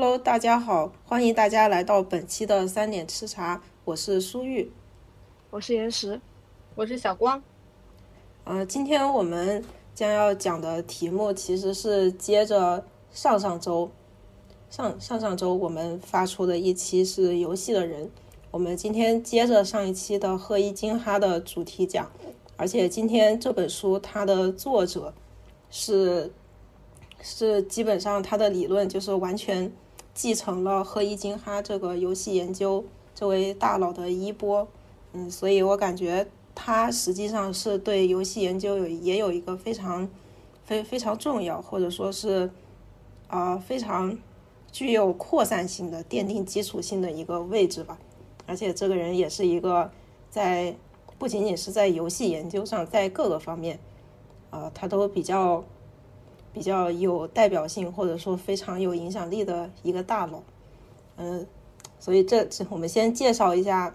Hello，大家好，欢迎大家来到本期的三点吃茶，我是苏玉，我是岩石，我是小光。呃，今天我们将要讲的题目其实是接着上上周上上上周我们发出的一期是游戏的人，我们今天接着上一期的贺一金哈的主题讲，而且今天这本书它的作者是。是基本上他的理论就是完全继承了贺一金哈这个游戏研究这位大佬的衣钵，嗯，所以我感觉他实际上是对游戏研究有也有一个非常非非常重要或者说是啊非常具有扩散性的奠定基础性的一个位置吧，而且这个人也是一个在不仅仅是在游戏研究上，在各个方面啊他都比较。比较有代表性或者说非常有影响力的一个大佬，嗯，所以这我们先介绍一下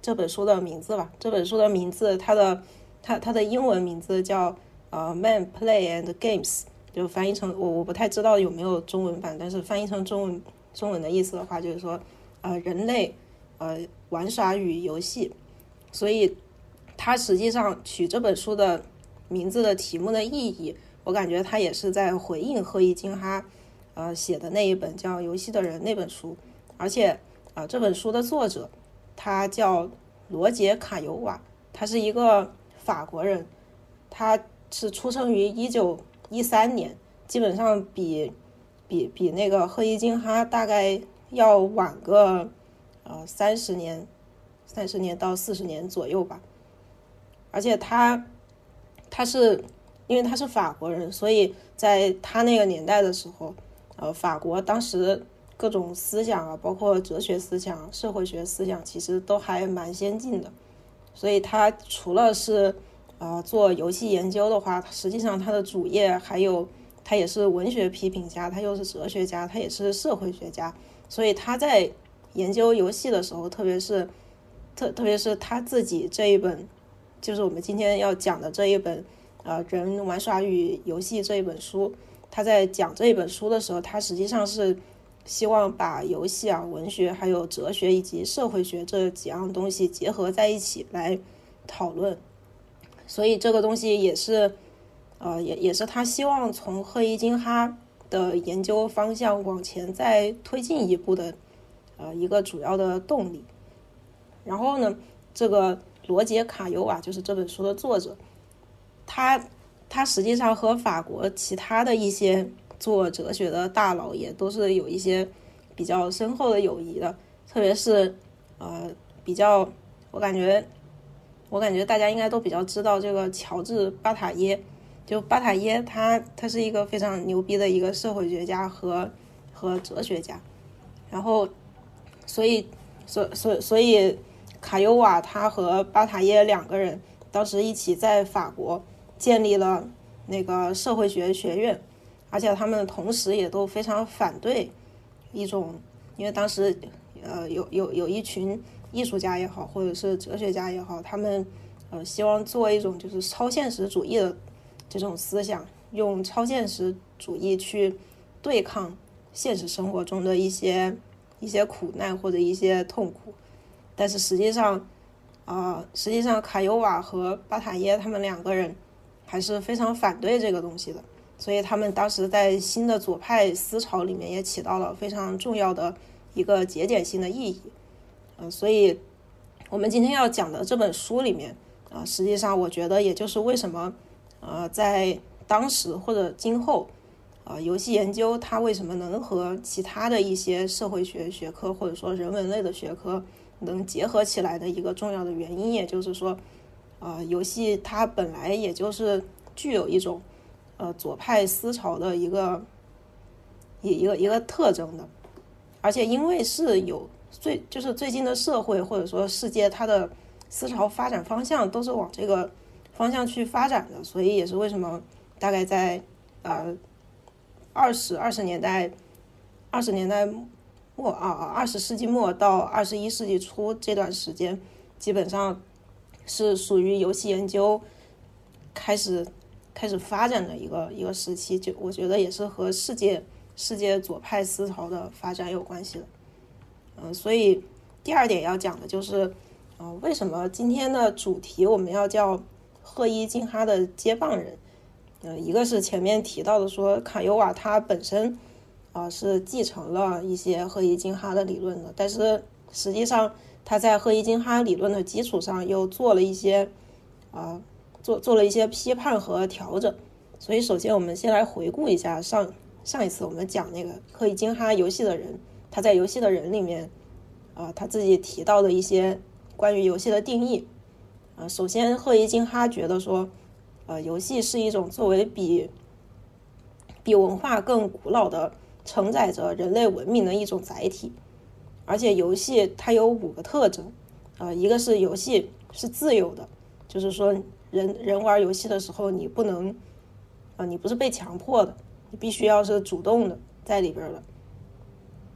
这本书的名字吧。这本书的名字，它的它它的英文名字叫呃《Man Play and Games》，就翻译成我我不太知道有没有中文版，但是翻译成中文中文的意思的话，就是说呃人类呃玩耍与游戏。所以它实际上取这本书的名字的题目的意义。我感觉他也是在回应贺一金哈，呃写的那一本叫《游戏的人》那本书，而且啊这本书的作者他叫罗杰卡尤瓦，他是一个法国人，他是出生于一九一三年，基本上比比比那个贺一金哈大概要晚个呃三十年，三十年到四十年左右吧，而且他他是。因为他是法国人，所以在他那个年代的时候，呃，法国当时各种思想啊，包括哲学思想、社会学思想，其实都还蛮先进的。所以他除了是呃做游戏研究的话，实际上他的主业还有他也是文学批评家，他又是哲学家，他也是社会学家。所以他在研究游戏的时候，特别是特特别是他自己这一本，就是我们今天要讲的这一本。呃，人玩耍与游戏这一本书，他在讲这一本书的时候，他实际上是希望把游戏啊、文学、还有哲学以及社会学这几样东西结合在一起来讨论。所以这个东西也是，呃，也也是他希望从赫伊金哈的研究方向往前再推进一步的，呃，一个主要的动力。然后呢，这个罗杰卡尤瓦就是这本书的作者。他他实际上和法国其他的一些做哲学的大佬也都是有一些比较深厚的友谊的，特别是呃比较，我感觉我感觉大家应该都比较知道这个乔治巴塔耶，就巴塔耶他他是一个非常牛逼的一个社会学家和和哲学家，然后所以所所所以卡尤瓦他和巴塔耶两个人当时一起在法国。建立了那个社会学学院，而且他们同时也都非常反对一种，因为当时呃有有有一群艺术家也好，或者是哲学家也好，他们呃希望做一种就是超现实主义的这种思想，用超现实主义去对抗现实生活中的一些一些苦难或者一些痛苦，但是实际上啊，实际上卡尤瓦和巴塔耶他们两个人。还是非常反对这个东西的，所以他们当时在新的左派思潮里面也起到了非常重要的一个节点性的意义。呃，所以我们今天要讲的这本书里面，啊，实际上我觉得也就是为什么，呃，在当时或者今后，啊，游戏研究它为什么能和其他的一些社会学学科或者说人文类的学科能结合起来的一个重要的原因，也就是说。呃，游戏它本来也就是具有一种呃左派思潮的一个一一个一个特征的，而且因为是有最就是最近的社会或者说世界它的思潮发展方向都是往这个方向去发展的，所以也是为什么大概在呃二十二十年代二十年代末啊二十世纪末到二十一世纪初这段时间，基本上。是属于游戏研究开始开始发展的一个一个时期，就我觉得也是和世界世界左派思潮的发展有关系的。嗯，所以第二点要讲的就是，呃，为什么今天的主题我们要叫赫伊金哈的接棒人？呃，一个是前面提到的说卡尤瓦他本身啊是继承了一些赫伊金哈的理论的，但是实际上他在赫伊金哈理论的基础上又做了一些啊做做了一些批判和调整。所以首先我们先来回顾一下上上一次我们讲那个赫伊金哈游戏的人。他在游戏的人里面，啊，他自己提到的一些关于游戏的定义，啊，首先赫伊金哈觉得说，呃，游戏是一种作为比比文化更古老的承载着人类文明的一种载体，而且游戏它有五个特征，啊，一个是游戏是自由的，就是说人人玩游戏的时候你不能，啊，你不是被强迫的，你必须要是主动的在里边的。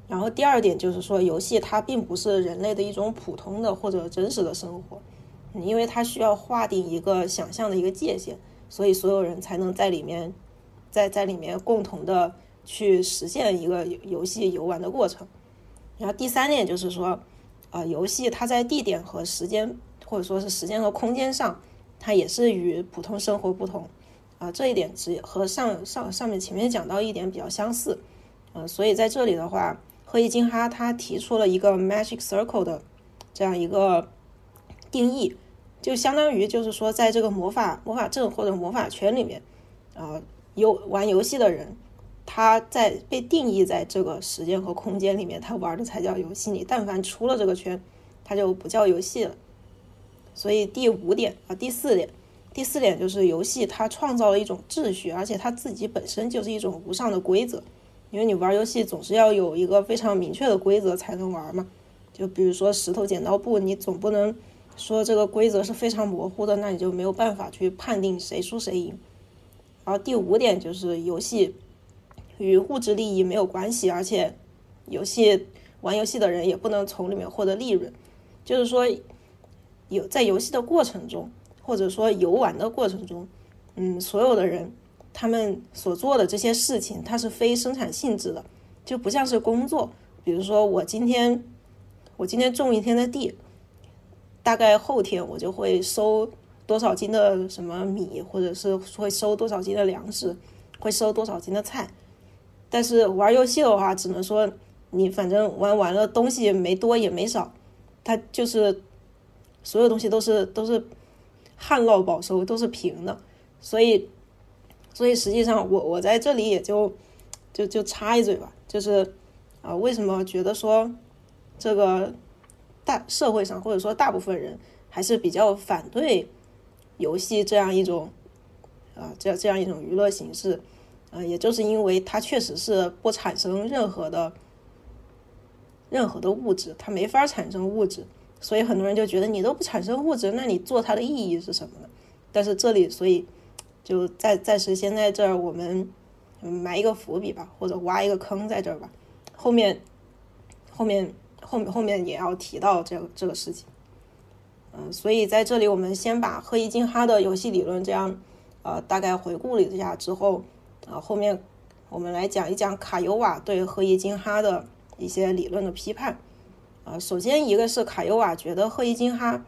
然后第二点就是说，游戏它并不是人类的一种普通的或者真实的生活，因为它需要划定一个想象的一个界限，所以所有人才能在里面，在在里面共同的去实现一个游戏游玩的过程。然后第三点就是说，啊，游戏它在地点和时间，或者说是时间和空间上，它也是与普通生活不同，啊，这一点只和上上上面前面讲到一点比较相似，嗯，所以在这里的话。赫伊金哈他提出了一个 magic circle 的这样一个定义，就相当于就是说，在这个魔法魔法阵或者魔法圈里面，啊，游玩游戏的人，他在被定义在这个时间和空间里面，他玩的才叫游戏。你但凡出了这个圈，他就不叫游戏了。所以第五点啊，第四点，第四点就是游戏它创造了一种秩序，而且它自己本身就是一种无上的规则。因为你玩游戏总是要有一个非常明确的规则才能玩嘛，就比如说石头剪刀布，你总不能说这个规则是非常模糊的，那你就没有办法去判定谁输谁赢。然后第五点就是游戏与物质利益没有关系，而且游戏玩游戏的人也不能从里面获得利润，就是说有在游戏的过程中，或者说游玩的过程中，嗯，所有的人。他们所做的这些事情，它是非生产性质的，就不像是工作。比如说，我今天我今天种一天的地，大概后天我就会收多少斤的什么米，或者是会收多少斤的粮食，会收多少斤的菜。但是玩游戏的话，只能说你反正玩完了，东西没多也没少，它就是所有东西都是都是旱涝保收，都是平的，所以。所以实际上，我我在这里也就就就插一嘴吧，就是啊，为什么觉得说这个大社会上或者说大部分人还是比较反对游戏这样一种啊这样这样一种娱乐形式，呃，也就是因为它确实是不产生任何的任何的物质，它没法产生物质，所以很多人就觉得你都不产生物质，那你做它的意义是什么呢？但是这里，所以。就暂暂时先在这儿，我们埋一个伏笔吧，或者挖一个坑在这儿吧。后面后面后面后面也要提到这个这个事情。嗯，所以在这里我们先把赫伊金哈的游戏理论这样呃大概回顾了一下之后，啊后面我们来讲一讲卡尤瓦对赫伊金哈的一些理论的批判。啊，首先一个是卡尤瓦觉得赫伊金哈。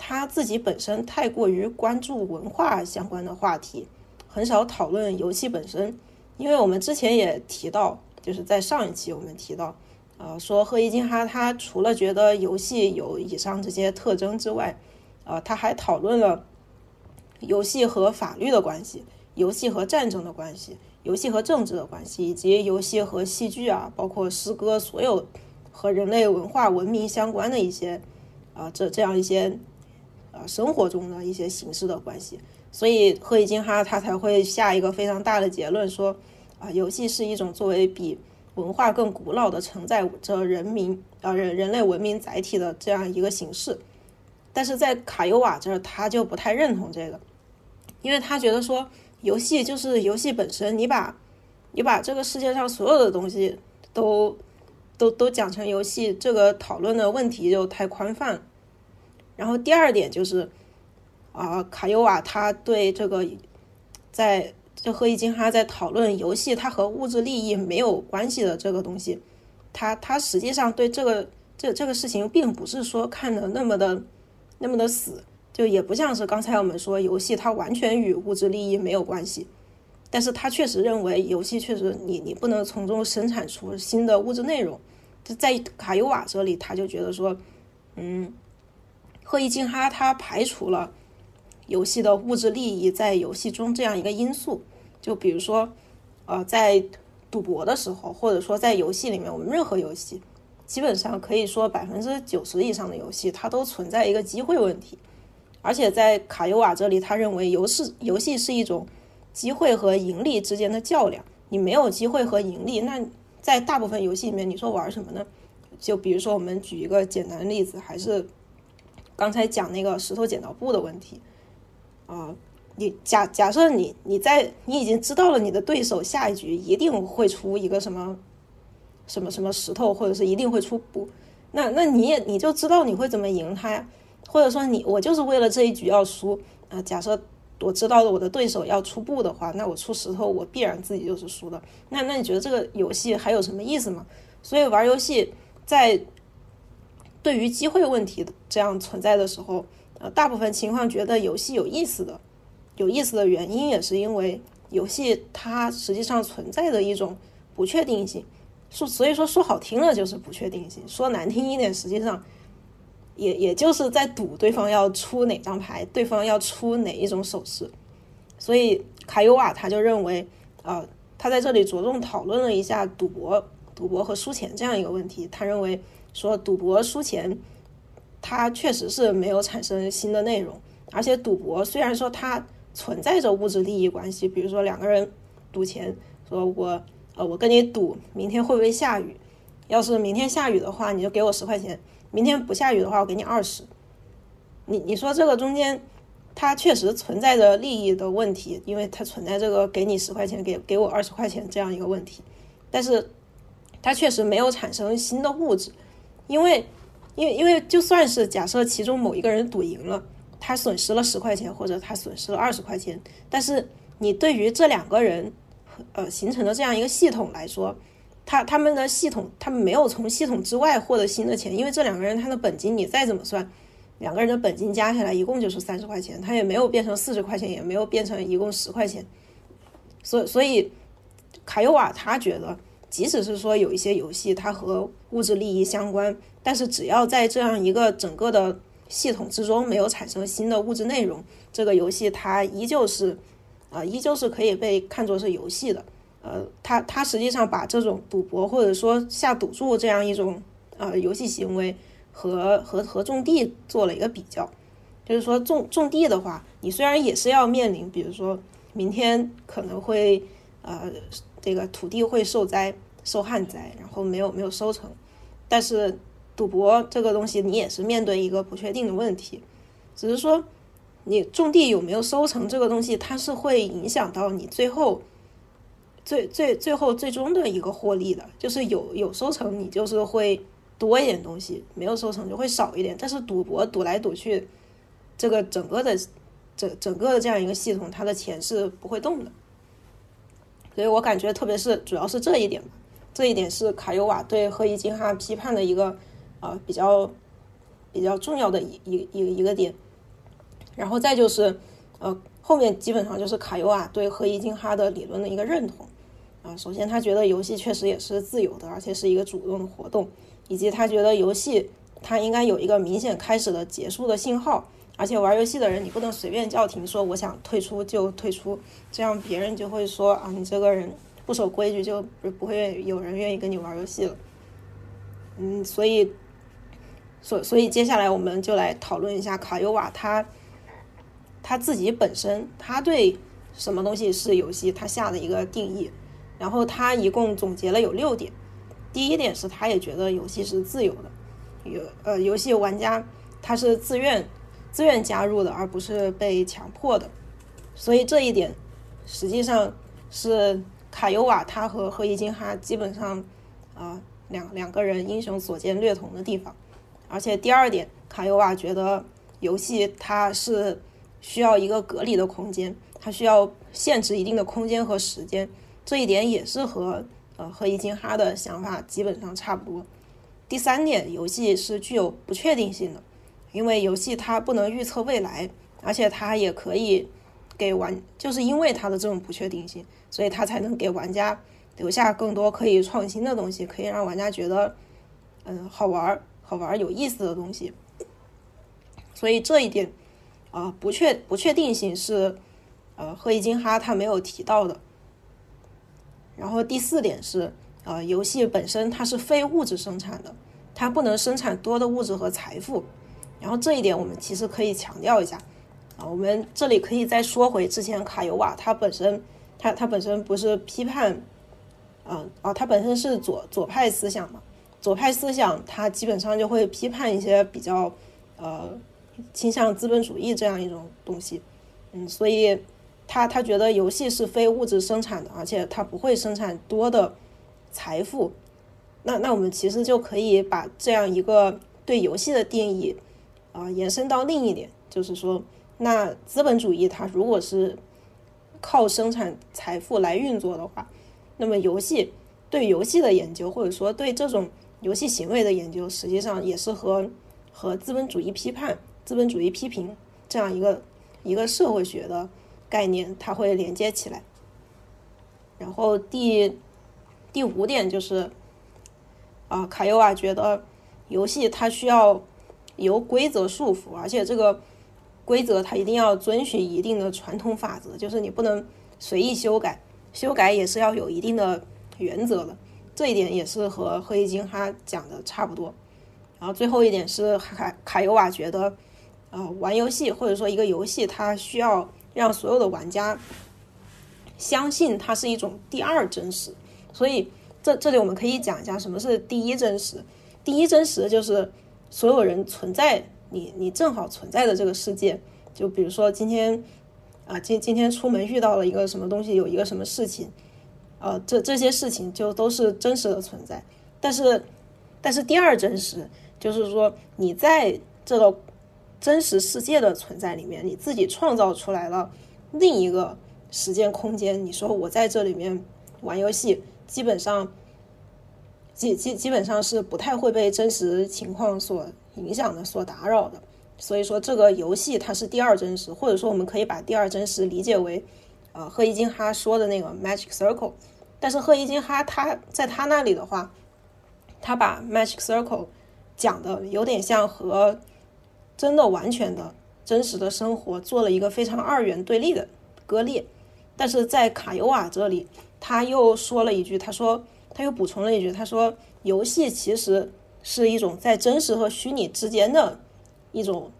他自己本身太过于关注文化相关的话题，很少讨论游戏本身。因为我们之前也提到，就是在上一期我们提到，呃，说赫伊金哈他除了觉得游戏有以上这些特征之外，呃，他还讨论了游戏和法律的关系，游戏和战争的关系，游戏和政治的关系，以及游戏和戏剧啊，包括诗歌，所有和人类文化文明相关的一些啊，这这样一些。呃，生活中的一些形式的关系，所以赫伊金哈他才会下一个非常大的结论，说啊，游戏是一种作为比文化更古老的承载着人民啊人人类文明载体的这样一个形式。但是在卡尤瓦这儿，他就不太认同这个，因为他觉得说游戏就是游戏本身，你把你把这个世界上所有的东西都都都讲成游戏，这个讨论的问题就太宽泛。然后第二点就是，啊，卡尤瓦他对这个在就赫伊金哈在讨论游戏它和物质利益没有关系的这个东西，他他实际上对这个这这个事情并不是说看的那么的那么的死，就也不像是刚才我们说游戏它完全与物质利益没有关系，但是他确实认为游戏确实你你不能从中生产出新的物质内容，就在卡尤瓦这里他就觉得说，嗯，赫伊金哈他排除了。游戏的物质利益在游戏中这样一个因素，就比如说，呃，在赌博的时候，或者说在游戏里面，我们任何游戏，基本上可以说百分之九十以上的游戏，它都存在一个机会问题。而且在卡尤瓦这里，他认为游戏游戏是一种机会和盈利之间的较量。你没有机会和盈利，那在大部分游戏里面，你说玩什么呢？就比如说，我们举一个简单的例子，还是刚才讲那个石头剪刀布的问题。啊，你假假设你你在你已经知道了你的对手下一局一定会出一个什么什么什么石头，或者是一定会出布，那那你也你就知道你会怎么赢他呀？或者说你我就是为了这一局要输啊？假设我知道了我的对手要出布的话，那我出石头我必然自己就是输的。那那你觉得这个游戏还有什么意思吗？所以玩游戏在对于机会问题这样存在的时候。呃，大部分情况觉得游戏有意思的，有意思的原因也是因为游戏它实际上存在的一种不确定性，说所以说说好听了就是不确定性，说难听一点，实际上也也就是在赌对方要出哪张牌，对方要出哪一种手势。所以卡尤瓦他就认为，呃，他在这里着重讨论了一下赌博、赌博和输钱这样一个问题。他认为说赌博输钱。它确实是没有产生新的内容，而且赌博虽然说它存在着物质利益关系，比如说两个人赌钱，说我呃我跟你赌明天会不会下雨，要是明天下雨的话，你就给我十块钱；明天不下雨的话，我给你二十。你你说这个中间它确实存在着利益的问题，因为它存在这个给你十块钱给给我二十块钱这样一个问题，但是它确实没有产生新的物质，因为。因为因为就算是假设其中某一个人赌赢了，他损失了十块钱或者他损失了二十块钱，但是你对于这两个人，呃形成的这样一个系统来说，他他们的系统他们没有从系统之外获得新的钱，因为这两个人他的本金你再怎么算，两个人的本金加起来一共就是三十块钱，他也没有变成四十块钱，也没有变成一共十块钱，所所以卡尤瓦他觉得。即使是说有一些游戏它和物质利益相关，但是只要在这样一个整个的系统之中没有产生新的物质内容，这个游戏它依旧是，啊，依旧是可以被看作是游戏的。呃，他他实际上把这种赌博或者说下赌注这样一种呃游戏行为和和和种地做了一个比较，就是说种种地的话，你虽然也是要面临，比如说明天可能会呃。这个土地会受灾、受旱灾，然后没有没有收成。但是赌博这个东西，你也是面对一个不确定的问题。只是说，你种地有没有收成这个东西，它是会影响到你最后、最最最后最终的一个获利的。就是有有收成，你就是会多一点东西；没有收成就会少一点。但是赌博赌来赌去，这个整个的整整个的这样一个系统，它的钱是不会动的。所以我感觉，特别是主要是这一点，这一点是卡尤瓦对赫伊金哈批判的一个呃比较比较重要的一一一一个点。然后再就是呃后面基本上就是卡尤瓦对赫伊金哈的理论的一个认同啊。首先，他觉得游戏确实也是自由的，而且是一个主动的活动，以及他觉得游戏它应该有一个明显开始的结束的信号。而且玩游戏的人，你不能随便叫停，说我想退出就退出，这样别人就会说啊，你这个人不守规矩，就不会有人愿意跟你玩游戏了。嗯，所以，所所以接下来我们就来讨论一下卡尤瓦他他自己本身他对什么东西是游戏他下的一个定义，然后他一共总结了有六点。第一点是他也觉得游戏是自由的，有呃游戏玩家他是自愿。自愿加入的，而不是被强迫的，所以这一点实际上是卡尤瓦他和赫伊金哈基本上啊两两个人英雄所见略同的地方。而且第二点，卡尤瓦觉得游戏它是需要一个隔离的空间，它需要限制一定的空间和时间。这一点也是和呃和伊金哈的想法基本上差不多。第三点，游戏是具有不确定性的，因为游戏它不能预测未来，而且它也可以给玩，就是因为它的这种不确定性，所以它才能给玩家留下更多可以创新的东西，可以让玩家觉得嗯好玩、好玩、有意思的东西。所以这一点啊，不确不确定性是呃赫伊金哈他没有提到的。然后第四点是，呃，游戏本身它是非物质生产的，它不能生产多的物质和财富。然后这一点我们其实可以强调一下，啊，我们这里可以再说回之前卡尤瓦他本身，他他本身不是批判，嗯，哦，他本身是左左派思想嘛，左派思想他基本上就会批判一些比较，呃，倾向资本主义这样一种东西，嗯，所以。他他觉得游戏是非物质生产的，而且它不会生产多的财富。那那我们其实就可以把这样一个对游戏的定义啊延伸到另一点，就是说，那资本主义它如果是靠生产财富来运作的话，那么游戏对游戏的研究，或者说对这种游戏行为的研究，实际上也是和和资本主义批判、资本主义批评这样一个一个社会学的。概念它会连接起来，然后第第五点就是，啊，卡尤瓦觉得游戏它需要由规则束缚，而且这个规则它一定要遵循一定的传统法则，就是你不能随意修改，修改也是要有一定的原则的。这一点也是和赫伊金哈讲的差不多。然后最后一点是卡卡尤瓦觉得，呃，玩游戏或者说一个游戏它需要。让所有的玩家相信它是一种第二真实，所以这这里我们可以讲一下什么是第一真实。第一真实就是所有人存在，你你正好存在的这个世界。就比如说今天啊，今今天出门遇到了一个什么东西，有一个什么事情，呃，这这些事情就都是真实的存在。但是但是第二真实就是说你在这个。真实世界的存在里面，你自己创造出来了另一个时间空间。你说我在这里面玩游戏，基本上基基基本上是不太会被真实情况所影响的、所打扰的。所以说，这个游戏它是第二真实，或者说我们可以把第二真实理解为，呃，赫伊金哈说的那个 Magic Circle。但是赫伊金哈他在他那里的话，他把 Magic Circle 讲的有点像和。真的完全的真实的生活做了一个非常二元对立的割裂，但是在卡尤瓦这里，他又说了一句，他说他又补充了一句，他说游戏其实是一种在真实和虚拟之间的一种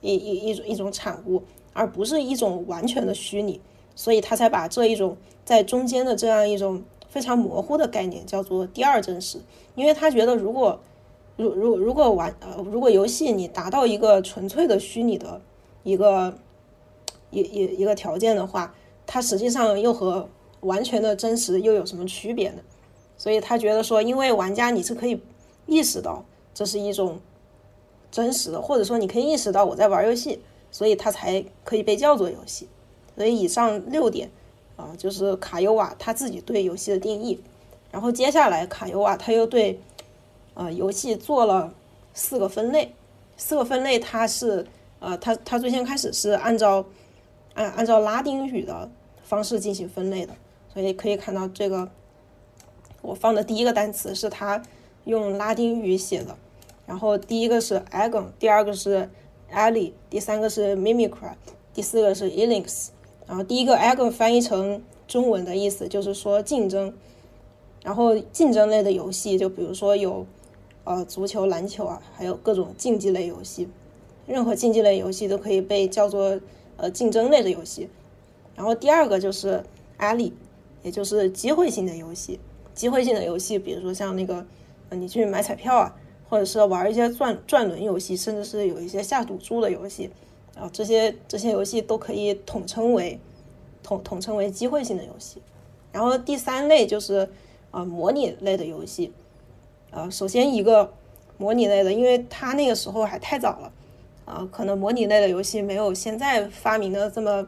一一一种一种产物，而不是一种完全的虚拟，所以他才把这一种在中间的这样一种非常模糊的概念叫做第二真实，因为他觉得如果。如如如果玩呃，如果游戏你达到一个纯粹的虚拟的一个一一一个条件的话，它实际上又和完全的真实又有什么区别呢？所以他觉得说，因为玩家你是可以意识到这是一种真实的，或者说你可以意识到我在玩游戏，所以它才可以被叫做游戏。所以以上六点啊，就是卡尤瓦他自己对游戏的定义。然后接下来卡尤瓦他又对。呃，游戏做了四个分类，四个分类它是呃，它它最先开始是按照按按照拉丁语的方式进行分类的，所以可以看到这个我放的第一个单词是它用拉丁语写的，然后第一个是 agon，第二个是 ali，第三个是 mimicry，第四个是 e l i x 然后第一个 agon 翻译成中文的意思就是说竞争，然后竞争类的游戏就比如说有。呃，足球、篮球啊，还有各种竞技类游戏，任何竞技类游戏都可以被叫做呃竞争类的游戏。然后第二个就是 Ali，也就是机会性的游戏。机会性的游戏，比如说像那个呃你去买彩票啊，或者是玩一些转转轮游戏，甚至是有一些下赌注的游戏，啊这些这些游戏都可以统称为统统称为机会性的游戏。然后第三类就是啊模拟类的游戏。呃，首先一个模拟类的，因为它那个时候还太早了，啊，可能模拟类的游戏没有现在发明的这么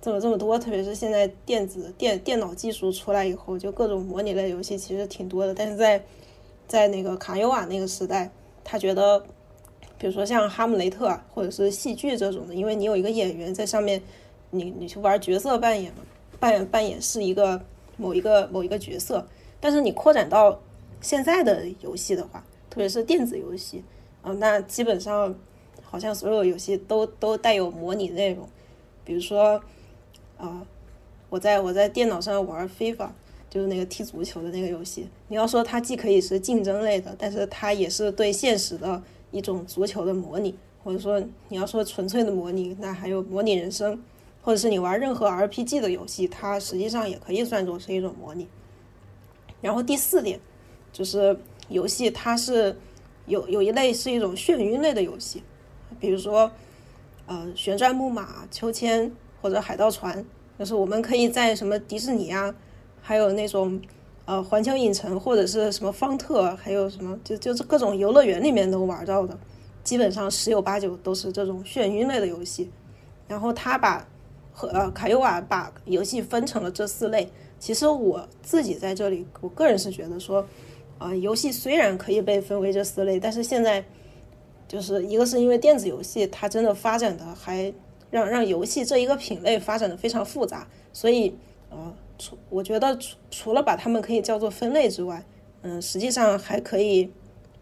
这么这么多，特别是现在电子电电脑技术出来以后，就各种模拟类游戏其实挺多的。但是在在那个卡尤瓦那个时代，他觉得，比如说像哈姆雷特或者是戏剧这种的，因为你有一个演员在上面，你你去玩角色扮演嘛，扮演扮演是一个某一个某一个角色。但是你扩展到现在的游戏的话，特别是电子游戏啊，那基本上好像所有游戏都都带有模拟内容。比如说啊，我在我在电脑上玩 FIFA，就是那个踢足球的那个游戏。你要说它既可以是竞争类的，但是它也是对现实的一种足球的模拟。或者说你要说纯粹的模拟，那还有模拟人生，或者是你玩任何 RPG 的游戏，它实际上也可以算作是一种模拟。然后第四点就是游戏，它是有有一类是一种眩晕类的游戏，比如说呃旋转木马、秋千或者海盗船，就是我们可以在什么迪士尼啊，还有那种呃环球影城或者是什么方特，还有什么就就是各种游乐园里面都玩到的，基本上十有八九都是这种眩晕类的游戏。然后他把和呃卡尤瓦把游戏分成了这四类。其实我自己在这里，我个人是觉得说，啊，游戏虽然可以被分为这四类，但是现在就是一个是因为电子游戏它真的发展的还让让游戏这一个品类发展的非常复杂，所以呃，除我觉得除除了把它们可以叫做分类之外，嗯，实际上还可以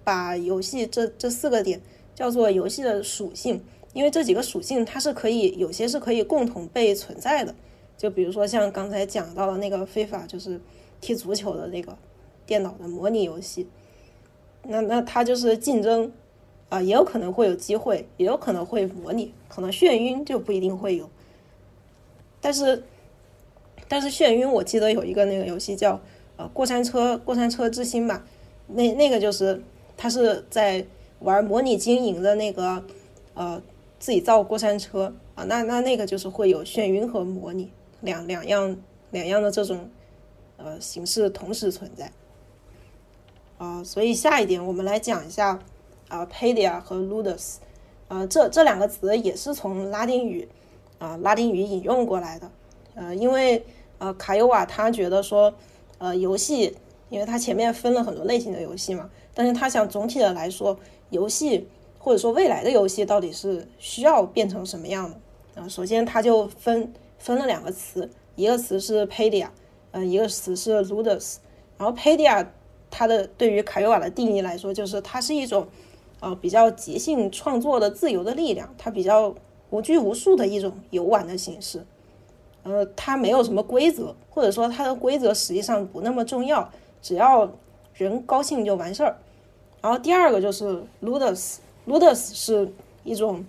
把游戏这这四个点叫做游戏的属性，因为这几个属性它是可以有些是可以共同被存在的。就比如说像刚才讲到的那个非法，就是踢足球的那个电脑的模拟游戏，那那它就是竞争啊，也有可能会有机会，也有可能会模拟，可能眩晕就不一定会有。但是但是眩晕，我记得有一个那个游戏叫呃过山车过山车之星吧，那那个就是它是在玩模拟经营的那个呃自己造过山车啊，那那那个就是会有眩晕和模拟。两两样两样的这种呃形式同时存在啊，所以下一点我们来讲一下啊，Padia 和 Ludus 啊，这这两个词也是从拉丁语啊拉丁语引用过来的呃，因为呃卡尤瓦他觉得说呃游戏，因为他前面分了很多类型的游戏嘛，但是他想总体的来说，游戏或者说未来的游戏到底是需要变成什么样的啊？首先他就分。分了两个词，一个词是 Padia，嗯，一个词是 Ludus。然后 Padia 它的对于卡尤瓦的定义来说，就是它是一种呃比较即兴创作的自由的力量，它比较无拘无束的一种游玩的形式。呃，它没有什么规则，或者说它的规则实际上不那么重要，只要人高兴就完事儿。然后第二个就是 Ludus，Ludus 是一种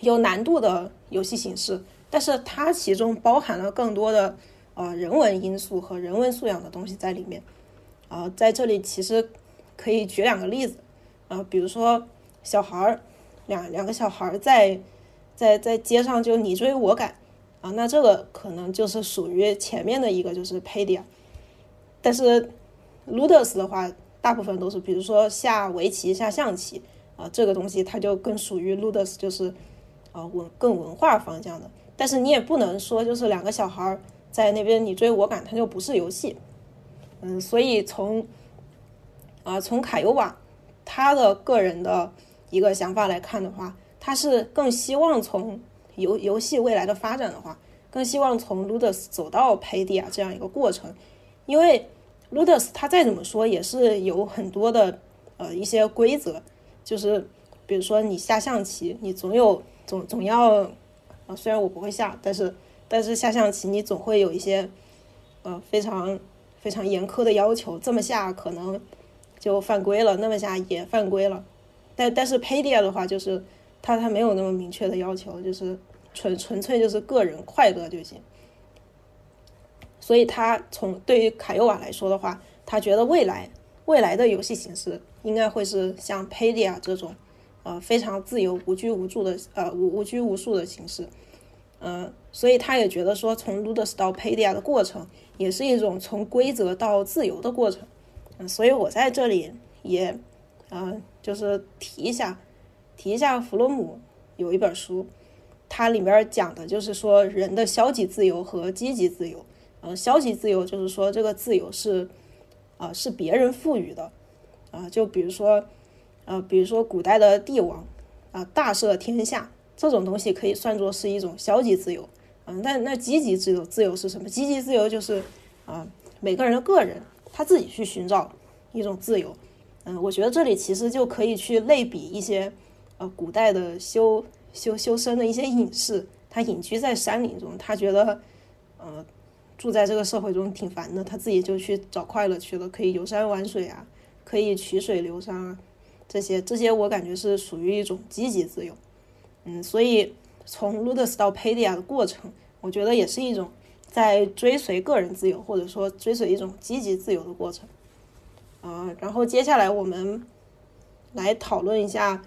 有难度的游戏形式。但是它其中包含了更多的呃人文因素和人文素养的东西在里面，啊，在这里其实可以举两个例子，啊，比如说小孩儿两两个小孩儿在在在街上就你追我赶，啊，那这个可能就是属于前面的一个就是 Padia，但是 Ludus 的话，大部分都是比如说下围棋下象棋，啊，这个东西它就更属于 Ludus，就是啊文更文化方向的。但是你也不能说，就是两个小孩在那边你追我赶，它就不是游戏。嗯，所以从啊从卡尤瓦他的个人的一个想法来看的话，他是更希望从游游戏未来的发展的话，更希望从 Ludus 走到 Padia 这样一个过程。因为 Ludus 他再怎么说也是有很多的呃一些规则，就是比如说你下象棋，你总有总总要。啊，虽然我不会下，但是但是下象棋你总会有一些呃非常非常严苛的要求，这么下可能就犯规了，那么下也犯规了。但但是 Padia 的话，就是他他没有那么明确的要求，就是纯纯粹就是个人快乐就行。所以他从对于卡尤瓦来说的话，他觉得未来未来的游戏形式应该会是像 Padia 这种。呃，非常自由、无拘无束的，呃，无无拘无束的形式，嗯，所以他也觉得说，从 Ludus 到 Padia 的过程，也是一种从规则到自由的过程，嗯，所以我在这里也，呃，就是提一下，提一下弗洛姆有一本书，它里面讲的就是说人的消极自由和积极自由。呃，消极自由就是说这个自由是啊是别人赋予的啊，就比如说呃比如说古代的帝王啊大赦天下这种东西可以算作是一种消极自由。嗯，那那积极自由自由是什么？积极自由就是啊每个人的个人他自己去寻找一种自由。嗯，我觉得这里其实就可以去类比一些，呃，古代的修修修身的一些隐士，他隐居在山林中，他觉得，呃，住在这个社会中挺烦的，他自己就去找快乐去了，可以游山玩水啊，可以曲水流觞啊，这些这些我感觉是属于一种积极自由。嗯，所以从 Ludus 到 Pedia 的过程，我觉得也是一种在追随个人自由，或者说追随一种积极自由的过程。啊，然后接下来我们来讨论一下，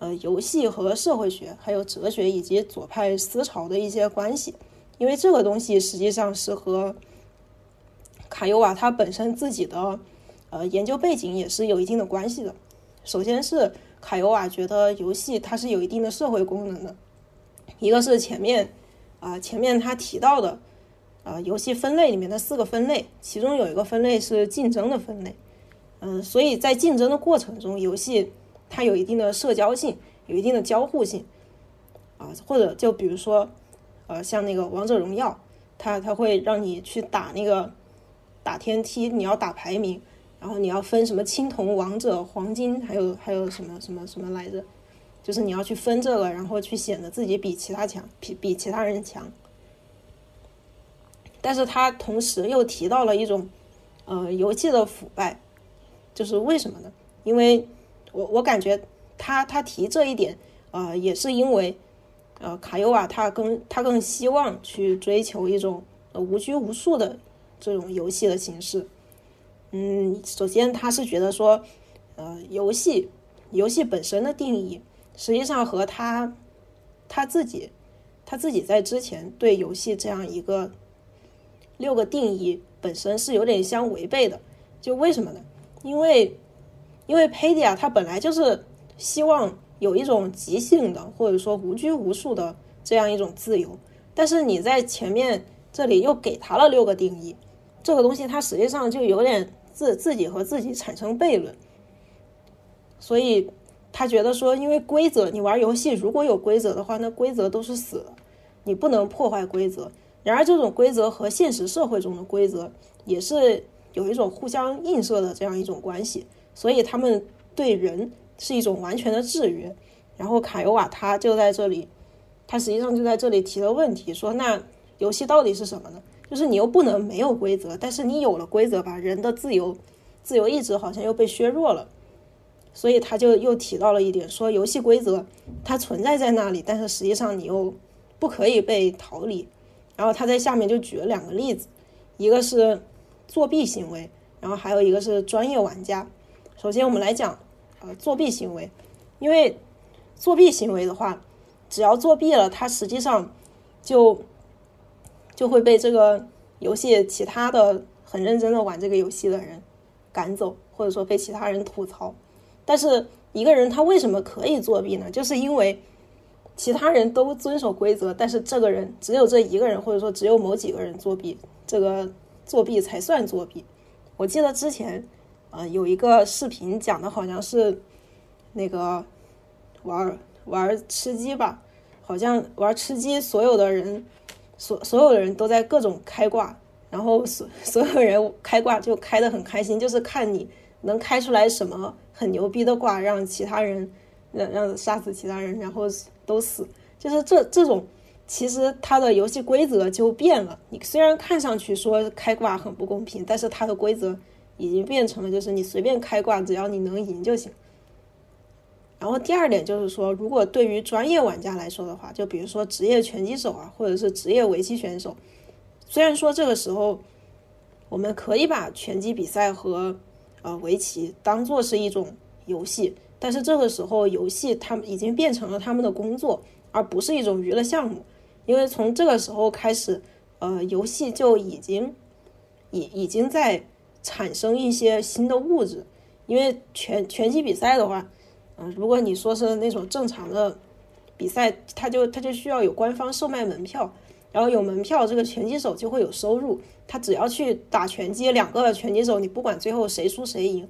呃，游戏和社会学、还有哲学以及左派思潮的一些关系，因为这个东西实际上是和卡尤瓦他本身自己的呃研究背景也是有一定的关系的。首先是卡尤瓦觉得游戏它是有一定的社会功能的，一个是前面啊前面他提到的啊游戏分类里面的四个分类，其中有一个分类是竞争的分类。嗯，所以在竞争的过程中，游戏它有一定的社交性，有一定的交互性，啊，或者就比如说，呃，像那个王者荣耀，它它会让你去打那个打天梯，你要打排名，然后你要分什么青铜、王者、黄金，还有还有什么什么什么来着，就是你要去分这个，然后去显得自己比其他强，比比其他人强。但是他同时又提到了一种，呃，游戏的腐败。就是为什么呢？因为我我感觉他他提这一点，呃，也是因为，呃，卡尤瓦他更他更希望去追求一种呃无拘无束的这种游戏的形式。嗯，首先他是觉得说，呃，游戏游戏本身的定义，实际上和他他自己他自己在之前对游戏这样一个六个定义本身是有点相违背的。就为什么呢？因为，因为 Pedia 它本来就是希望有一种即兴的，或者说无拘无束的这样一种自由，但是你在前面这里又给他了六个定义，这个东西它实际上就有点自自己和自己产生悖论，所以他觉得说，因为规则，你玩游戏如果有规则的话，那规则都是死的，你不能破坏规则。然而，这种规则和现实社会中的规则也是。有一种互相映射的这样一种关系，所以他们对人是一种完全的制约。然后卡尤瓦他就在这里，他实际上就在这里提了问题，说那游戏到底是什么呢？就是你又不能没有规则，但是你有了规则吧，人的自由自由意志好像又被削弱了。所以他就又提到了一点，说游戏规则它存在在那里，但是实际上你又不可以被逃离。然后他在下面就举了两个例子，一个是。作弊行为，然后还有一个是专业玩家。首先，我们来讲，呃，作弊行为。因为作弊行为的话，只要作弊了，他实际上就就会被这个游戏其他的很认真的玩这个游戏的人赶走，或者说被其他人吐槽。但是一个人他为什么可以作弊呢？就是因为其他人都遵守规则，但是这个人只有这一个人，或者说只有某几个人作弊，这个。作弊才算作弊。我记得之前，呃，有一个视频讲的好像是那个玩玩吃鸡吧，好像玩吃鸡，所有的人，所所有的人都在各种开挂，然后所所有人开挂就开的很开心，就是看你能开出来什么很牛逼的挂，让其他人让让杀死其他人，然后都死，就是这这种。其实它的游戏规则就变了。你虽然看上去说开挂很不公平，但是它的规则已经变成了，就是你随便开挂，只要你能赢就行。然后第二点就是说，如果对于专业玩家来说的话，就比如说职业拳击手啊，或者是职业围棋选手，虽然说这个时候我们可以把拳击比赛和呃围棋当做是一种游戏，但是这个时候游戏他们已经变成了他们的工作，而不是一种娱乐项目。因为从这个时候开始，呃，游戏就已经已已经在产生一些新的物质。因为拳拳击比赛的话，嗯，如果你说是那种正常的比赛，他就他就需要有官方售卖门票，然后有门票，这个拳击手就会有收入。他只要去打拳击，两个拳击手，你不管最后谁输谁赢，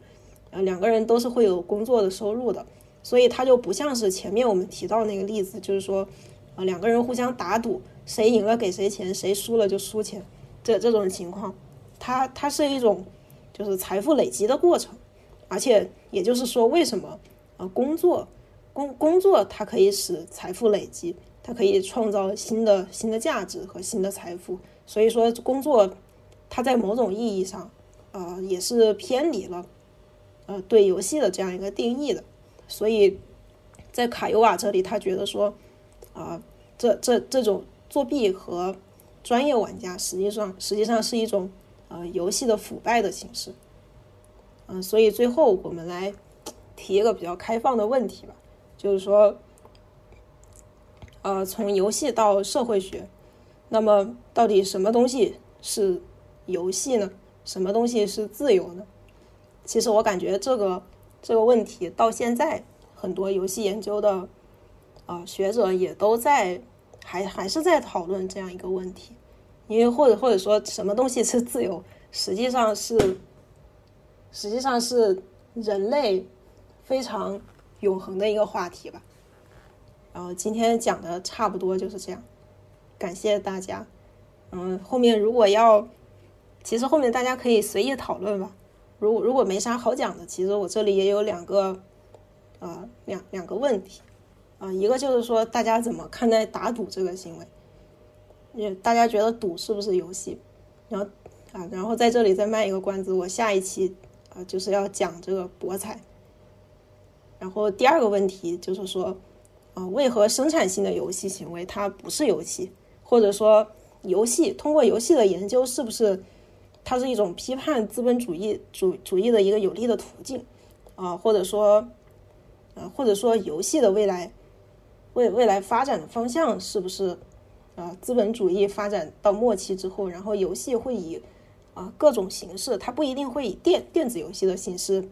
呃，两个人都是会有工作的收入的。所以他就不像是前面我们提到那个例子，就是说，啊，两个人互相打赌，谁赢了给谁钱，谁输了就输钱，这这种情况，它它是一种就是财富累积的过程，而且也就是说，为什么啊工作工工作它可以使财富累积，它可以创造新的新的价值和新的财富，所以说工作它在某种意义上，呃也是偏离了呃对游戏的这样一个定义的。所以，在卡尤瓦这里，他觉得说，啊，这这这种作弊和专业玩家实际上实际上是一种呃游戏的腐败的形式。嗯，所以最后我们来提一个比较开放的问题吧，就是说，呃，从游戏到社会学，那么到底什么东西是游戏呢？什么东西是自由呢？其实我感觉这个。这个问题到现在，很多游戏研究的啊学者也都在还还是在讨论这样一个问题，因为或者或者说什么东西是自由，实际上是实际上是人类非常永恒的一个话题吧。然后今天讲的差不多就是这样，感谢大家。嗯，后面如果要，其实后面大家可以随意讨论吧。如果如果没啥好讲的，其实我这里也有两个，呃，两两个问题，啊，一个就是说大家怎么看待打赌这个行为？也大家觉得赌是不是游戏？然后啊，然后在这里再卖一个关子，我下一期啊就是要讲这个博彩。然后第二个问题就是说，啊，为何生产性的游戏行为它不是游戏？或者说游戏通过游戏的研究是不是？它是一种批判资本主义主主义的一个有利的途径，啊，或者说，呃，或者说游戏的未来，未未来发展的方向是不是，啊，资本主义发展到末期之后，然后游戏会以啊各种形式，它不一定会以电电子游戏的形式，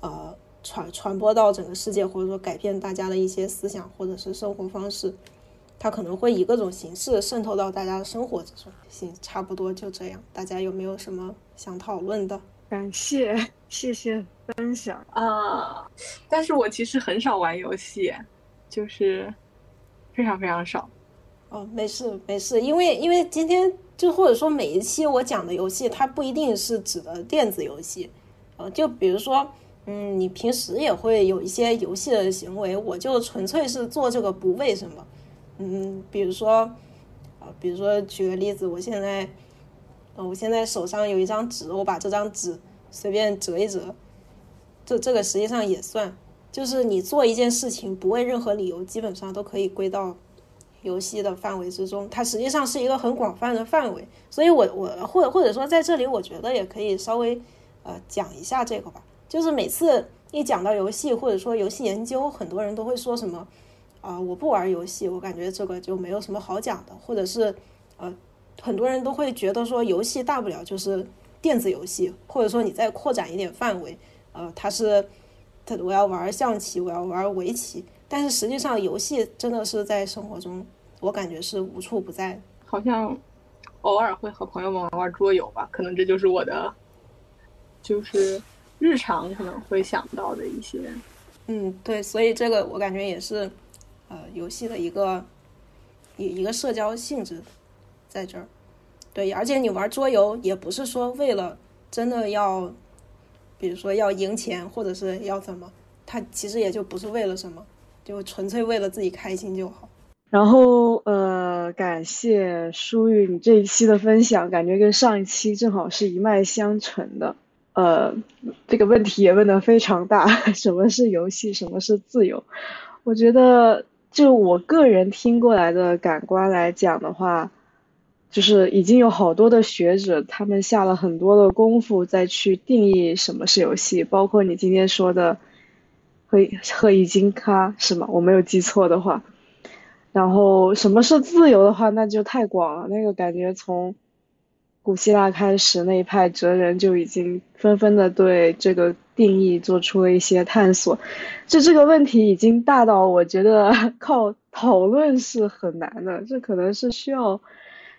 呃，传传播到整个世界，或者说改变大家的一些思想或者是生活方式。它可能会以各种形式渗透到大家的生活之中。行，差不多就这样。大家有没有什么想讨论的？感谢，谢谢分享啊！但是我其实很少玩游戏，就是非常非常少。哦，没事没事，因为因为今天就或者说每一期我讲的游戏，它不一定是指的电子游戏。呃，就比如说，嗯，你平时也会有一些游戏的行为，我就纯粹是做这个不为什么。嗯，比如说，啊，比如说举个例子，我现在，我现在手上有一张纸，我把这张纸随便折一折，这这个实际上也算，就是你做一件事情不为任何理由，基本上都可以归到游戏的范围之中。它实际上是一个很广泛的范围，所以我我或者或者说在这里，我觉得也可以稍微呃讲一下这个吧。就是每次一讲到游戏或者说游戏研究，很多人都会说什么。啊，我不玩游戏，我感觉这个就没有什么好讲的，或者是，呃，很多人都会觉得说游戏大不了就是电子游戏，或者说你再扩展一点范围，呃，它是，他我要玩象棋，我要玩围棋，但是实际上游戏真的是在生活中，我感觉是无处不在，好像偶尔会和朋友们玩玩桌游吧，可能这就是我的，就是日常可能会想到的一些，嗯，对，所以这个我感觉也是。呃，游戏的一个一一个社交性质在这儿，对，而且你玩桌游也不是说为了真的要，比如说要赢钱或者是要怎么，它其实也就不是为了什么，就纯粹为了自己开心就好。然后呃，感谢舒玉你这一期的分享，感觉跟上一期正好是一脉相承的。呃，这个问题也问的非常大，什么是游戏，什么是自由？我觉得。就我个人听过来的感官来讲的话，就是已经有好多的学者，他们下了很多的功夫再去定义什么是游戏，包括你今天说的赫赫伊金咖是吗？我没有记错的话。然后什么是自由的话，那就太广了，那个感觉从古希腊开始那一派哲人就已经纷纷的对这个定义做出了一些探索。就这个问题已经大到我觉得 靠讨论是很难的，这可能是需要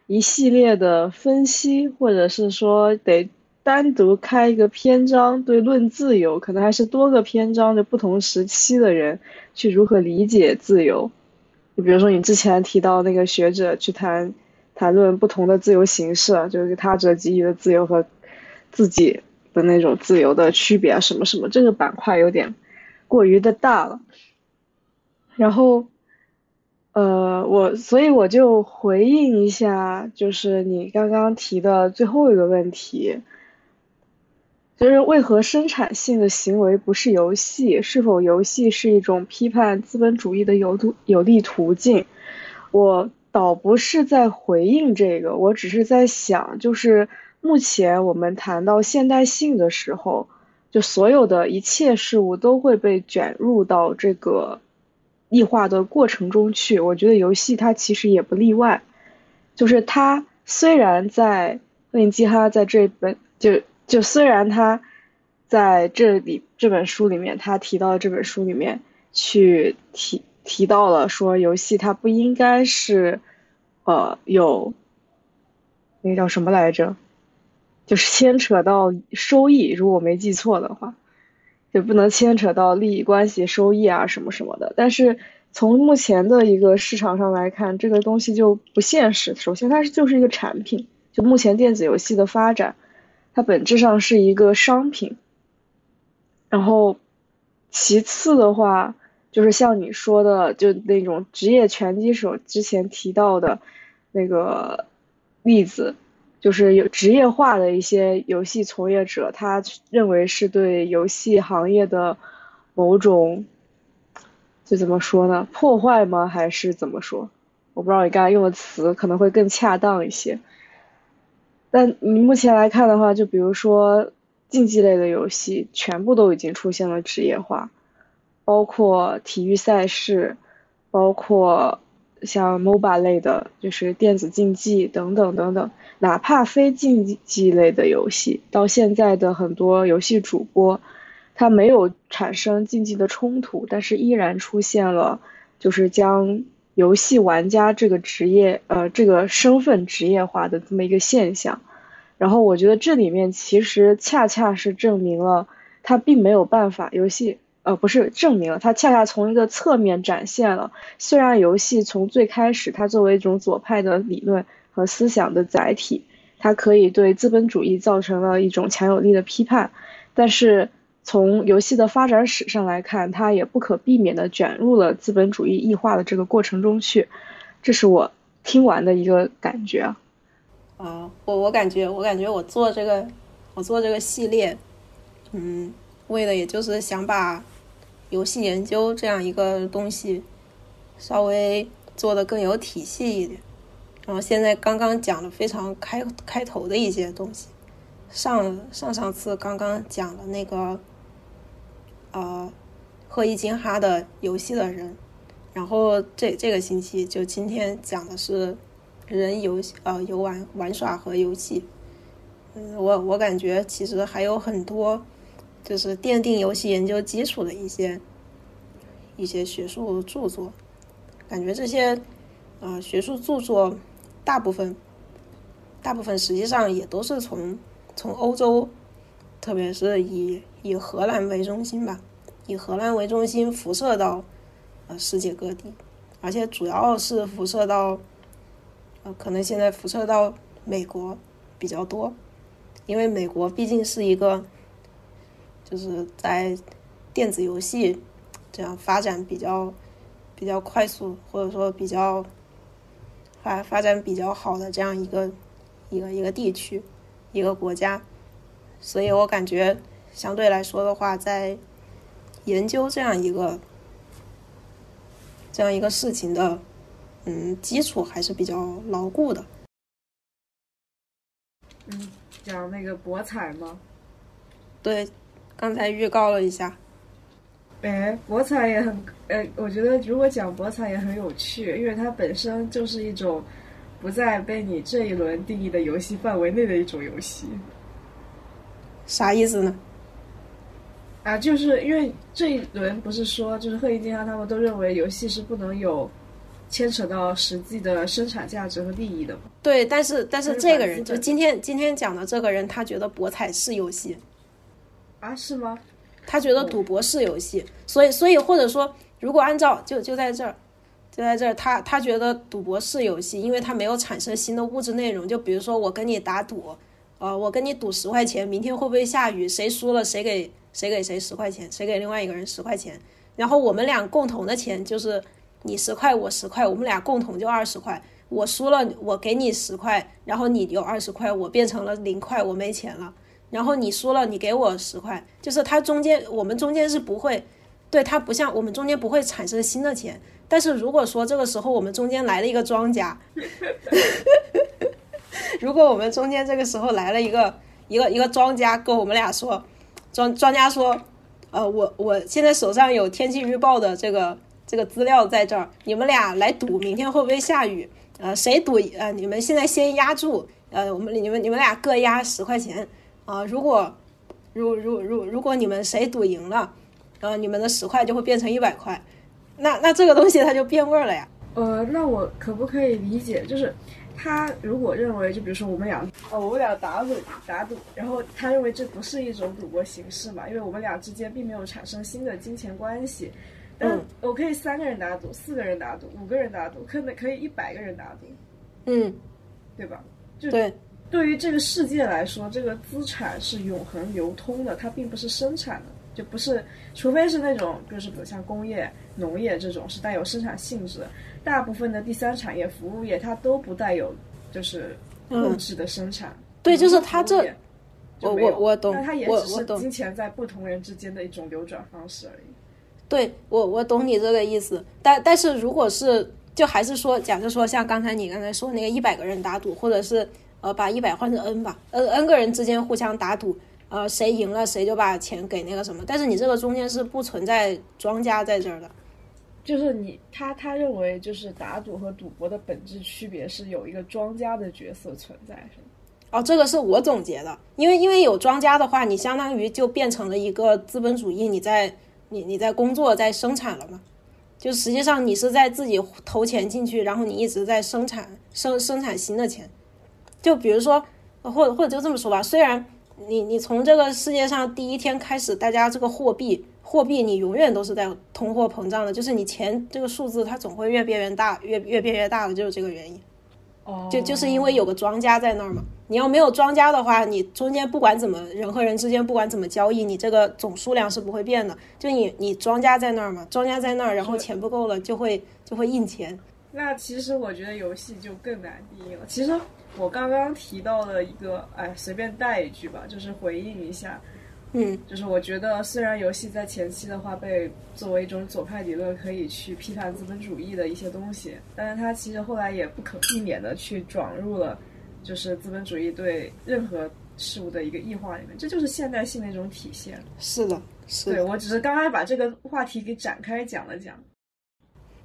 一系列的分析，或者是说得单独开一个篇章对论自由，可能还是多个篇章的不同时期的人去如何理解自由。就比如说你之前提到那个学者去谈。谈论不同的自由形式，就是他者给予的自由和自己的那种自由的区别啊，什么什么，这个板块有点过于的大了。然后，呃，我所以我就回应一下，就是你刚刚提的最后一个问题，就是为何生产性的行为不是游戏？是否游戏是一种批判资本主义的有途有利途径？我。倒不是在回应这个，我只是在想，就是目前我们谈到现代性的时候，就所有的一切事物都会被卷入到这个异化的过程中去。我觉得游戏它其实也不例外，就是它虽然在赫林基哈在这本就就虽然他在这里这本书里面，他提到这本书里面去提。提到了说，游戏它不应该是，呃，有那个叫什么来着，就是牵扯到收益，如果我没记错的话，就不能牵扯到利益关系、收益啊什么什么的。但是从目前的一个市场上来看，这个东西就不现实。首先，它是就是一个产品，就目前电子游戏的发展，它本质上是一个商品。然后，其次的话。就是像你说的，就那种职业拳击手之前提到的，那个例子，就是有职业化的一些游戏从业者，他认为是对游戏行业的某种，就怎么说呢？破坏吗？还是怎么说？我不知道你刚才用的词可能会更恰当一些。但你目前来看的话，就比如说竞技类的游戏，全部都已经出现了职业化。包括体育赛事，包括像 MOBA 类的，就是电子竞技等等等等，哪怕非竞技类的游戏，到现在的很多游戏主播，他没有产生竞技的冲突，但是依然出现了，就是将游戏玩家这个职业，呃，这个身份职业化的这么一个现象。然后我觉得这里面其实恰恰是证明了，他并没有办法游戏。呃，不是证明，它恰恰从一个侧面展现了，虽然游戏从最开始它作为一种左派的理论和思想的载体，它可以对资本主义造成了一种强有力的批判，但是从游戏的发展史上来看，它也不可避免的卷入了资本主义异化的这个过程中去，这是我听完的一个感觉。啊，我我感觉，我感觉我做这个，我做这个系列，嗯，为的也就是想把。游戏研究这样一个东西，稍微做的更有体系一点。然后现在刚刚讲了非常开开头的一些东西，上上上次刚刚讲了那个，呃，赫伊金哈的游戏的人，然后这这个星期就今天讲的是人游呃游玩玩耍和游戏。嗯，我我感觉其实还有很多。就是奠定游戏研究基础的一些一些学术著作，感觉这些呃学术著作大部分大部分实际上也都是从从欧洲，特别是以以荷兰为中心吧，以荷兰为中心辐射到呃世界各地，而且主要是辐射到呃可能现在辐射到美国比较多，因为美国毕竟是一个。就是在电子游戏这样发展比较比较快速，或者说比较发发展比较好的这样一个一个一个地区一个国家，所以我感觉相对来说的话，在研究这样一个这样一个事情的嗯基础还是比较牢固的。嗯，讲那个博彩吗？对。刚才预告了一下，哎，博彩也很，呃，我觉得如果讲博彩也很有趣，因为它本身就是一种不再被你这一轮定义的游戏范围内的一种游戏。啥意思呢？啊，就是因为这一轮不是说，就是贺一金他们都认为游戏是不能有牵扯到实际的生产价值和利益的嘛。对，但是但是这个人就今天今天讲的这个人，他觉得博彩是游戏，啊，是吗？他觉得赌博是游戏，所以所以或者说，如果按照就就在这儿，就在这儿，他他觉得赌博是游戏，因为他没有产生新的物质内容。就比如说我跟你打赌，呃，我跟你赌十块钱，明天会不会下雨？谁输了谁给谁给谁十块钱，谁给另外一个人十块钱，然后我们俩共同的钱就是你十块我十块，我们俩共同就二十块。我输了，我给你十块，然后你有二十块，我变成了零块，我没钱了。然后你输了，你给我十块，就是它中间我们中间是不会，对它不像我们中间不会产生新的钱。但是如果说这个时候我们中间来了一个庄家，如果我们中间这个时候来了一个一个一个庄家跟我们俩说，庄庄家说，呃，我我现在手上有天气预报的这个这个资料在这儿，你们俩来赌明天会不会下雨？呃，谁赌？呃，你们现在先压住，呃，我们你们你们俩各压十块钱啊、如果如如如如果你们谁赌赢了，呃，你们的十块就会变成一百块，那那这个东西它就变味儿了呀。呃，那我可不可以理解，就是他如果认为，就比如说我们俩，哦，我们俩打赌打赌，然后他认为这不是一种赌博形式嘛，因为我们俩之间并没有产生新的金钱关系。但嗯我可以三个人打赌，四个人打赌，五个人打赌，可能可以一百个人打赌，嗯，对吧？就对，对于这个世界来说，这个资产是永恒流通的，它并不是生产的，就不是，除非是那种就是比如像工业、农业这种是带有生产性质的，大部分的第三产业、服务业它都不带有就是物质的生产。嗯对就是它这我我我懂那它也我我懂只是金钱在不同人之间的一种流转方式而已。对我我懂你这个意思，但但是如果是就还是说，假设说像刚才你刚才说那个一百个人打赌，或者是呃把一百换成 n 吧，n n 个人之间互相打赌，呃谁赢了谁就把钱给那个什么，但是你这个中间是不存在庄家在这儿的。就是你他他认为就是打赌和赌博的本质区别是有一个庄家的角色存在，是吗？哦，这个是我总结的，因为因为有庄家的话，你相当于就变成了一个资本主义，你在你你在工作在生产了嘛，就实际上你是在自己投钱进去，然后你一直在生产生生产新的钱，就比如说，或者或者就这么说吧，虽然你你从这个世界上第一天开始，大家这个货币货币你永远都是在通货膨胀的，就是你钱这个数字它总会越变越大，越越变越大的，就是这个原因。哦就就是因为有个庄家在那儿嘛。你要没有庄家的话，你中间不管怎么人和人之间不管怎么交易，你这个总数量是不会变的。就你你庄家在那儿嘛，庄家在那儿，然后钱不够了就会就会印钱。那其实我觉得游戏就更难定义了。其实我刚刚提到了一个，哎，随便带一句吧，就是回应一下，嗯就是我觉得虽然游戏在前期的话被作为一种左派理论可以去批判资本主义的一些东西，但是它其实后来也不可避免的去转入了，就是资本主义对任何事物的一个异化里面，这就是现代性的一种体现。是的，是的。对我只是刚刚把这个话题给展开讲了讲。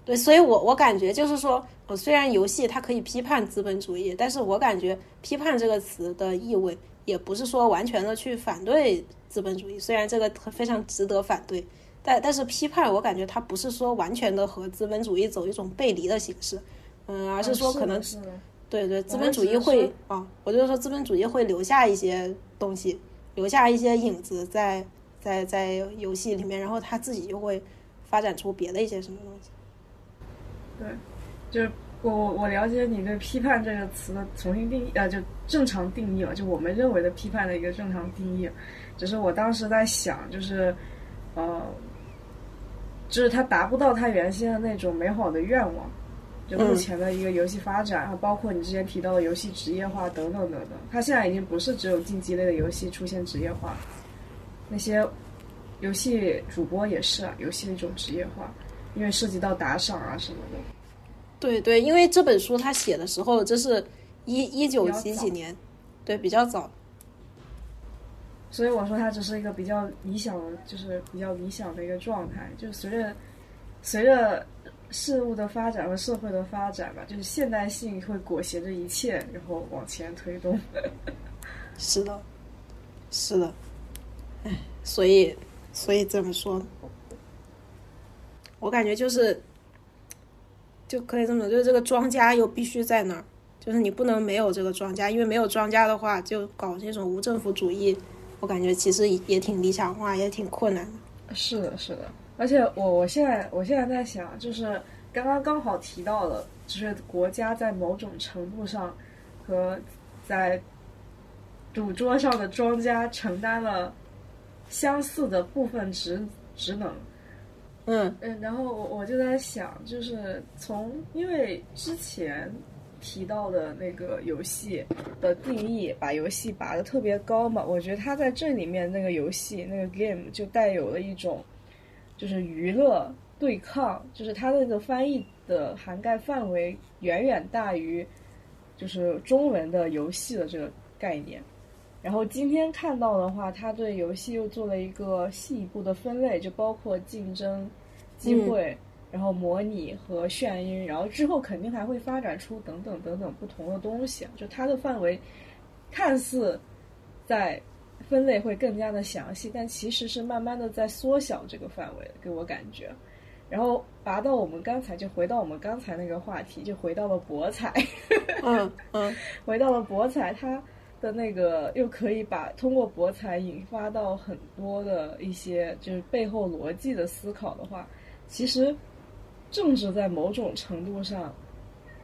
对，所以我我感觉就是说，我虽然游戏它可以批判资本主义，但是我感觉批判这个词的意味也不是说完全的去反对资本主义，虽然这个非常值得反对，但但是批判我感觉它不是说完全的和资本主义走一种背离的形式，嗯，而是说可能对对，资本主义会啊，我就是说资本主义会留下一些东西，留下一些影子在在在游戏里面，然后他自己又会发展出别的一些什么东西。就是我我了解你对“批判”这个词的重新定义，呃，就正常定义了，就我们认为的批判的一个正常定义。只是我当时在想，就是，呃，就是他达不到他原先的那种美好的愿望。就目前的一个游戏发展，然后包括你之前提到的游戏职业化等等等等，它现在已经不是只有竞技类的游戏出现职业化，那些游戏主播也是啊，游戏的一种职业化，因为涉及到打赏啊什么的。对对，因为这本书他写的时候，这是一一九几几年，对，比较早。所以我说它只是一个比较理想的，就是比较理想的一个状态。就随着随着事物的发展和社会的发展吧，就是现代性会裹挟着一切，然后往前推动。是的，是的，哎，所以，所以怎么说？我感觉就是，就可以这么说，就是这个庄家又必须在那儿，就是你不能没有这个庄家，因为没有庄家的话，就搞这种无政府主义，我感觉其实也挺理想化，也挺困难的。是的，是的，而且我我现在我现在在想，就是刚刚刚好提到了，就是国家在某种程度上和在赌桌上的庄家承担了相似的部分职职能。嗯嗯，然后我我就在想，就是从因为之前提到的那个游戏的定义，把游戏拔得特别高嘛，我觉得它在这里面那个游戏那个 game 就带有了一种就是娱乐对抗，就是它那个翻译的涵盖范围远远大于就是中文的游戏的这个概念。然后今天看到的话，他对游戏又做了一个细一步的分类，就包括竞争、机会，然后模拟和眩晕，然后之后肯定还会发展出等等等等不同的东西。就它的范围看似在分类会更加的详细，但其实是慢慢的在缩小这个范围，给我感觉。然后拔到我们刚才就回到我们刚才那个话题，就回到了博彩，嗯嗯，回到了博彩，它。的那个又可以把通过博彩引发到很多的一些就是背后逻辑的思考的话，其实政治在某种程度上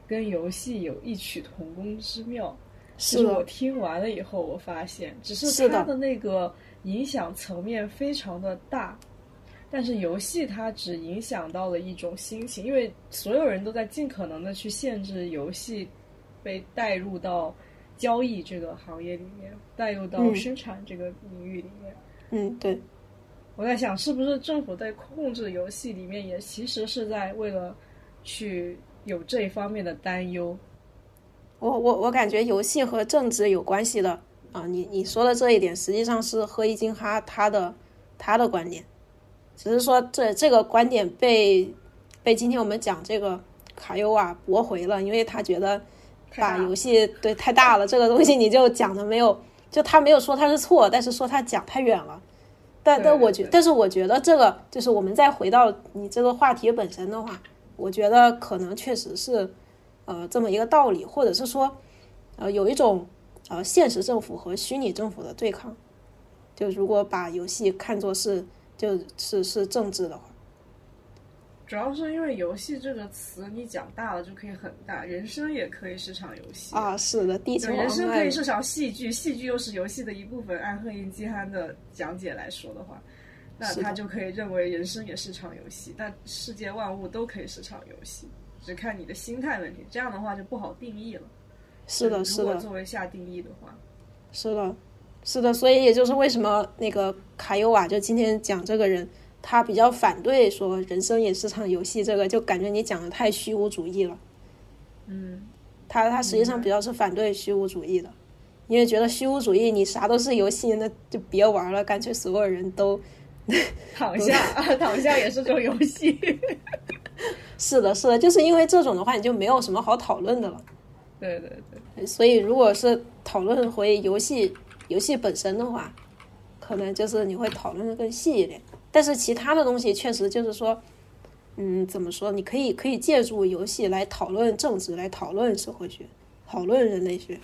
跟游戏有异曲同工之妙。是我听完了以后，我发现，只是它的那个影响层面非常的大，但是游戏它只影响到了一种心情，因为所有人都在尽可能的去限制游戏被带入到。交易这个行业里面带入到生产这个领域里面，嗯，对，我在想是不是政府在控制游戏里面也其实是在为了去有这一方面的担忧。我我我感觉游戏和政治有关系的啊，你你说的这一点实际上是赫伊金哈他的他的观点，只是说这这个观点被被今天我们讲这个卡尤瓦驳回了，因为他觉得。把游戏对太大了，这个东西你就讲的没有，就他没有说他是错，但是说他讲太远了。但但我觉，但是我觉得这个就是我们再回到你这个话题本身的话，我觉得可能确实是，呃，这么一个道理，或者是说，呃，有一种呃现实政府和虚拟政府的对抗。就如果把游戏看作是就是是政治的话。主要是因为游戏这个词，你讲大了就可以很大，人生也可以是场游戏啊。是的，地球人生可以是场戏剧，戏剧又是游戏的一部分。按赫因基憨的讲解来说的话，那他就可以认为人生也是场游戏，但世界万物都可以是场游戏，只看你的心态问题。这样的话就不好定义了。是的，是的。作为下定义的话，是的，是的。所以也就是为什么那个卡尤瓦就今天讲这个人。他比较反对说人生也是场游戏，这个就感觉你讲的太虚无主义了。嗯，他他实际上比较是反对虚无主义的，因为觉得虚无主义你啥都是游戏，那就别玩了，干脆所有人都 躺下，躺下也是种游戏。是的，是的，就是因为这种的话，你就没有什么好讨论的了。对对对，所以如果是讨论回游戏游戏本身的话，可能就是你会讨论的更细一点。但是其他的东西确实就是说，嗯，怎么说？你可以可以借助游戏来讨论政治，来讨论社会学，讨论人类学。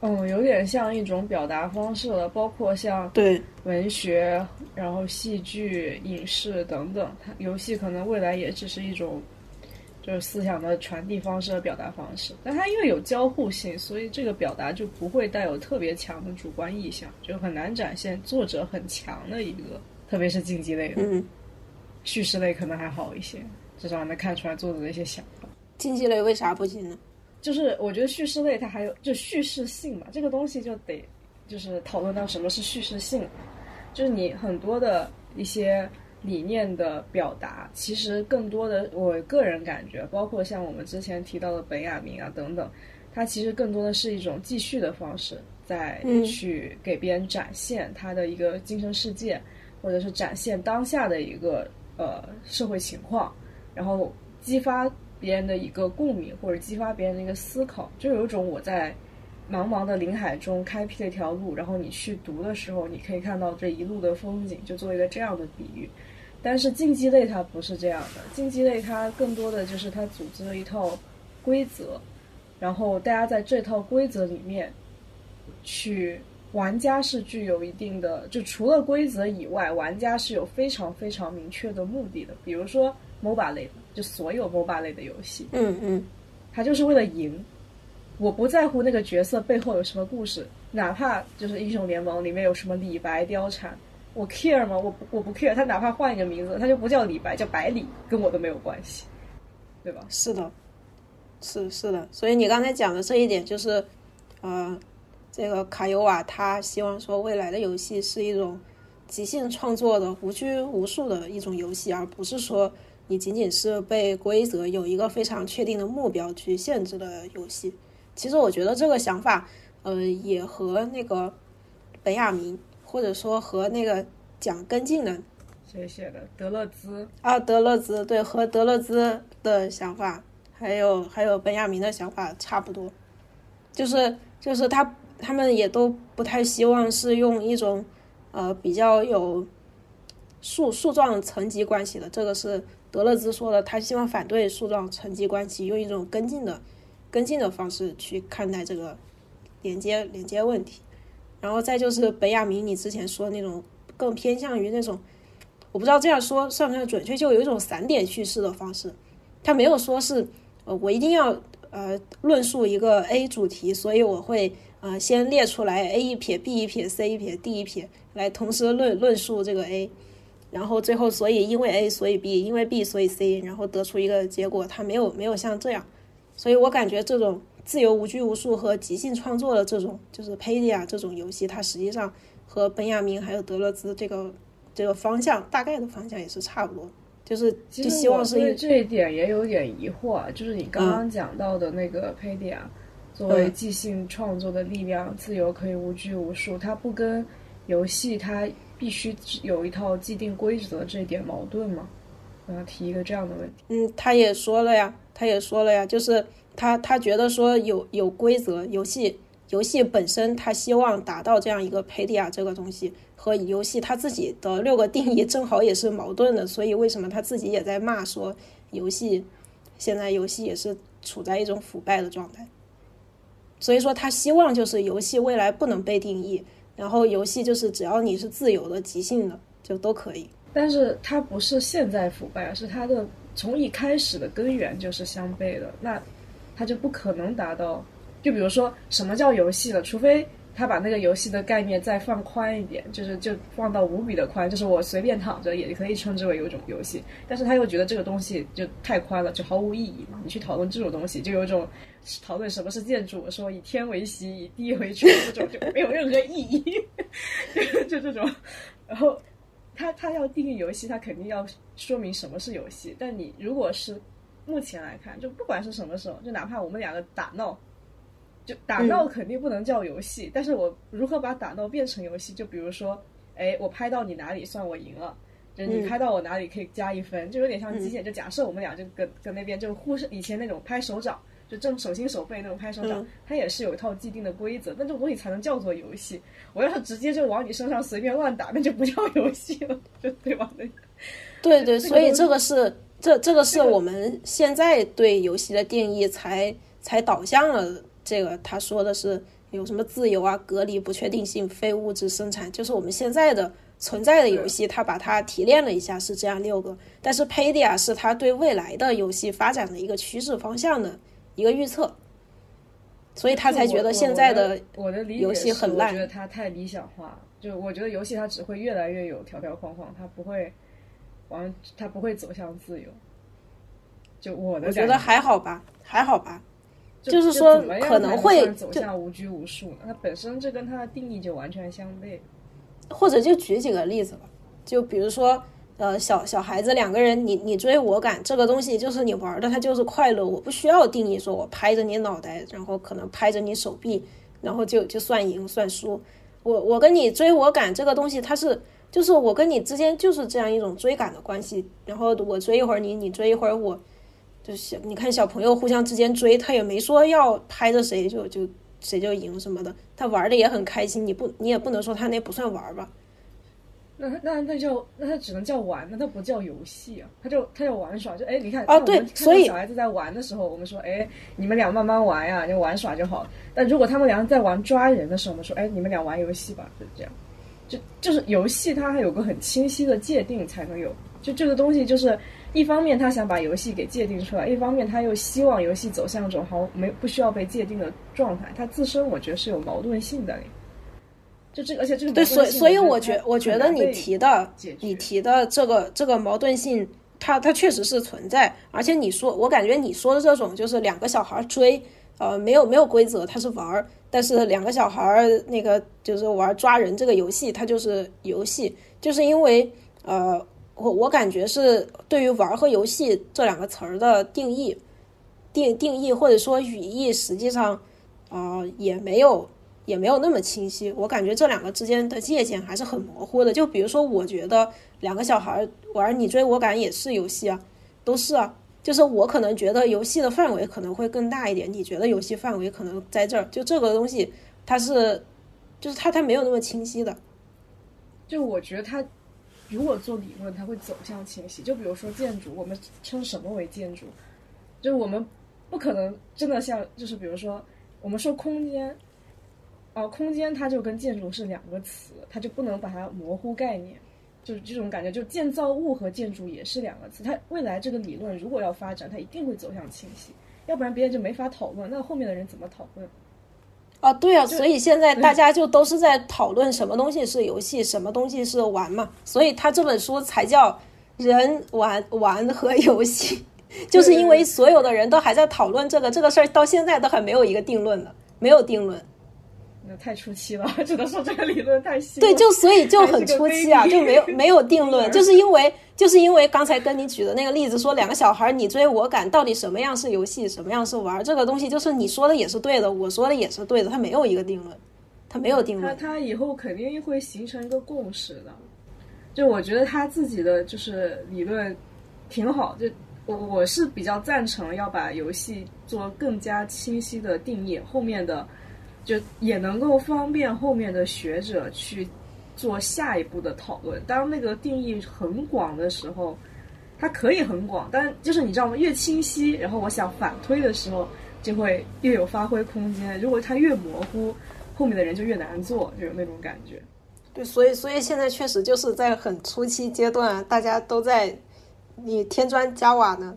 嗯，有点像一种表达方式了，包括像对文学，然后戏剧、影视等等。它游戏可能未来也只是一种，就是思想的传递方式和表达方式。但它因为有交互性，所以这个表达就不会带有特别强的主观意向，就很难展现作者很强的一个。特别是竞技类的，叙事类可能还好一些，至少能看出来作者的一些想法。竞技类为啥不行呢？就是我觉得叙事类它还有就叙事性嘛，这个东西就得就是讨论到什么是叙事性，就是你很多的一些理念的表达，其实更多的我个人感觉，包括像我们之前提到的本雅明啊等等，它其实更多的是一种继续的方式，在去给别人展现他的一个精神世界。或者是展现当下的一个呃社会情况，然后激发别人的一个共鸣，或者激发别人的一个思考，就有一种我在茫茫的林海中开辟了一条路，然后你去读的时候，你可以看到这一路的风景，就做一个这样的比喻。但是竞技类它不是这样的，竞技类它更多的就是它组织了一套规则，然后大家在这套规则里面去，玩家是具有一定的，就除了规则以外，玩家是有非常非常明确的目的的。比如说 MOBA 类的，就所有 MOBA 类的游戏，嗯嗯，它就是为了赢。我不在乎那个角色背后有什么故事，哪怕就是英雄联盟里面有什么李白貂蝉。我 care 吗？我不，我不 care。他哪怕换一个名字，他就不叫李白，叫百里，跟我都没有关系，对吧？是的，是是的。所以你刚才讲的这一点，就是，呃，这个卡尤瓦他希望说未来的游戏是一种即兴创作的、无拘无束的一种游戏，而不是说你仅仅是被规则有一个非常确定的目标去限制的游戏。其实我觉得这个想法，呃，也和那个本雅明。或者说和那个讲跟进的谁写的德勒兹啊，德勒兹对，和德勒兹的想法，还有还有本雅明的想法差不多，就是就是他他们也都不太希望是用一种呃比较有树树状层级关系的，这个是德勒兹说的，他希望反对树状层级关系，用一种跟进的跟进的方式去看待这个连接连接问题。然后再就是本雅明，你之前说的那种更偏向于那种，我不知道这样说算不算准确，就有一种散点叙事的方式。他没有说是，呃，我一定要呃论述一个 A 主题，所以我会呃先列出来 A 一撇 B 一撇 C 一撇 D 一撇，来同时论论述这个 A，然后最后所以因为 A 所以 B，因为 B 所以 C，然后得出一个结果。它没有没有像这样，所以我感觉这种。自由无拘无束和即兴创作的这种，就是 Padia 这种游戏，它实际上和本雅明还有德勒兹这个这个方向大概的方向也是差不多，就是就希望是对这一点也有点疑惑，就是你刚刚讲到的那个 Padia 作为即兴创作的力量，自由可以无拘无束，它不跟游戏它必须有一套既定规则这一点矛盾吗？我要提一个这样的问题。嗯，他也说了呀，他也说了呀，就是。他他觉得说有有规则，游戏游戏本身他希望达到这样一个 pedia 这个东西和游戏他自己的六个定义正好也是矛盾的，所以为什么他自己也在骂说游戏现在游戏也是处在一种腐败的状态，所以说他希望就是游戏未来不能被定义，然后游戏就是只要你是自由的、即兴的就都可以。但是它不是现在腐败，是它的从一开始的根源就是相悖的。那它就不可能达到，就比如说什么叫游戏了，除非他把那个游戏的概念再放宽一点，就是就放到无比的宽，就是我随便躺着也可以称之为有一种游戏。但是他又觉得这个东西就太宽了，就毫无意义嘛。你去讨论这种东西，就有一种讨论什么是建筑，说以天为席，以地为床这种就没有任何意义，就这种。然后他他要定义游戏，他肯定要说明什么是游戏。但你如果是。目前来看，就不管是什么时候，就哪怕我们两个打闹，就打闹肯定不能叫游戏。但是我如何把打闹变成游戏？就比如说，哎，我拍到你哪里算我赢了，就你拍到我哪里可以加一分，就有点像极限。就假设我们俩就跟跟那边就互是以前那种拍手掌，就正手心手背那种拍手掌，它也是有一套既定的规则。那这种东西才能叫做游戏。我要是直接就往你身上随便乱打，那就不叫 游戏了，就对吧？对对，所以这个是。这这个是我们现在对游戏的定义才才导向了这个，他说的是有什么自由啊、隔离、不确定性、非物质生产，就是我们现在的存在的游戏，他把它提炼了一下，是这样六个。但是 Padia 是他对未来的游戏发展的一个趋势方向的一个预测，所以他才觉得现在的我的游戏很烂。我觉得他太理想化，就我觉得游戏它只会越来越有条条框框，它不会。完，它不会走向自由。就我的，我觉得还好吧，还好吧。就是说，可能会走向无拘无束。它本身这跟它的定义就完全相悖。或者就举几个例子吧，就比如说，呃，小小孩子两个人，你你追我赶，这个东西就是你玩的，它就是快乐。我不需要定义说我拍着你脑袋，然后可能拍着你手臂，然后就就算赢算输。我我跟你追我赶这个东西，它是。就是我跟你之间就是这样一种追赶的关系，然后我追一会儿你，你追一会儿我，就是小你看小朋友互相之间追，他也没说要拍着谁就就谁就赢什么的，他玩的也很开心，你不你也不能说他那不算玩吧？那那那叫那他只能叫玩，那他不叫游戏啊，他就他叫玩耍，就哎，你看哦对所以小孩子在玩的时候，我们说哎，你们俩慢慢玩呀，就玩耍就好。但如果他们俩在玩抓人的时候，我们说哎，你们俩玩游戏吧，就是这样。就就是游戏，它还有个很清晰的界定才能有。就这个东西，就是一方面他想把游戏给界定出来，一方面他又希望游戏走向一种好没不需要被界定的状态。它自身我觉得是有矛盾性的。就这个，而且这个对，所以所以我觉觉我觉得你提的你提的这个这个矛盾性，它它确实是存在。而且你说，我感觉你说的这种就是两个小孩追，呃，没有没有规则，他是玩儿，但是两个小孩那个就是玩抓人这个游戏，它就是游戏，就是因为呃，我我感觉是对于玩和游戏这两个词儿的定义定定义或者说语义，实际上啊也没有。也没有那么清晰，我感觉这两个之间的界限还是很模糊的。就比如说，我觉得两个小孩玩你追我赶也是游戏啊，都是啊。就是我可能觉得游戏的范围可能会更大一点，你觉得游戏范围可能在这儿。就这个东西，它是，就是它它没有那么清晰的。就我觉得它如果做理论，它会走向清晰。就比如说建筑，我们称什么为建筑？就我们不可能真的像，就是比如说我们说空间。哦，空间它就跟建筑是两个词，它就不能把它模糊概念，就是这种感觉。就建造物和建筑也是两个词，它未来这个理论如果要发展，它一定会走向清晰，要不然别人就没法讨论。那后面的人怎么讨论？啊，对啊，所以现在大家就都是在讨论什么东西是游戏，什么东西是玩嘛。所以他这本书才叫人玩玩和游戏，就是因为所有的人都还在讨论这个这个事儿，到现在都还没有一个定论呢，没有定论。太初期了，只能说这个理论太新。对，就所以就很初期啊，就没有没有定论，就是因为就是因为刚才跟你举的那个例子，说两个小孩你追我赶，到底什么样是游戏，什么样是玩？这个东西就是你说的也是对的，我说的也是对的，它没有一个定论，它没有定论。它它以后肯定会形成一个共识的。就我觉得他自己的就是理论挺好，就我我是比较赞成要把游戏做更加清晰的定义，后面的。就也能够方便后面的学者去做下一步的讨论。当那个定义很广的时候，它可以很广，但就是你知道吗？越清晰，然后我想反推的时候，就会越有发挥空间。如果它越模糊，后面的人就越难做，就有那种感觉。对，所以所以现在确实就是在很初期阶段，大家都在你添砖加瓦呢。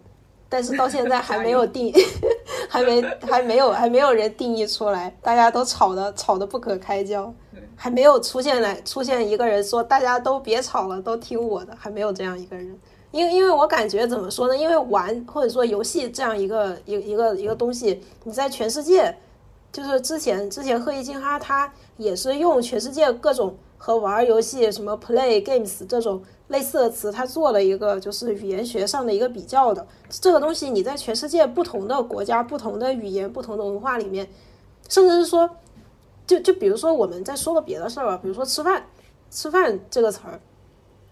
但是到现在还没有定，还没还没有还没有人定义出来，大家都吵的吵的不可开交，还没有出现来出现一个人说大家都别吵了，都听我的，还没有这样一个人。因为因为我感觉怎么说呢？因为玩或者说游戏这样一个一一个一个东西，你在全世界，就是之前之前赫一金哈他也是用全世界各种和玩游戏什么 play games 这种。类似的词，他做了一个就是语言学上的一个比较的这个东西，你在全世界不同的国家、不同的语言、不同的文化里面，甚至是说，就就比如说我们在说个别的事儿吧，比如说吃饭，吃饭这个词儿，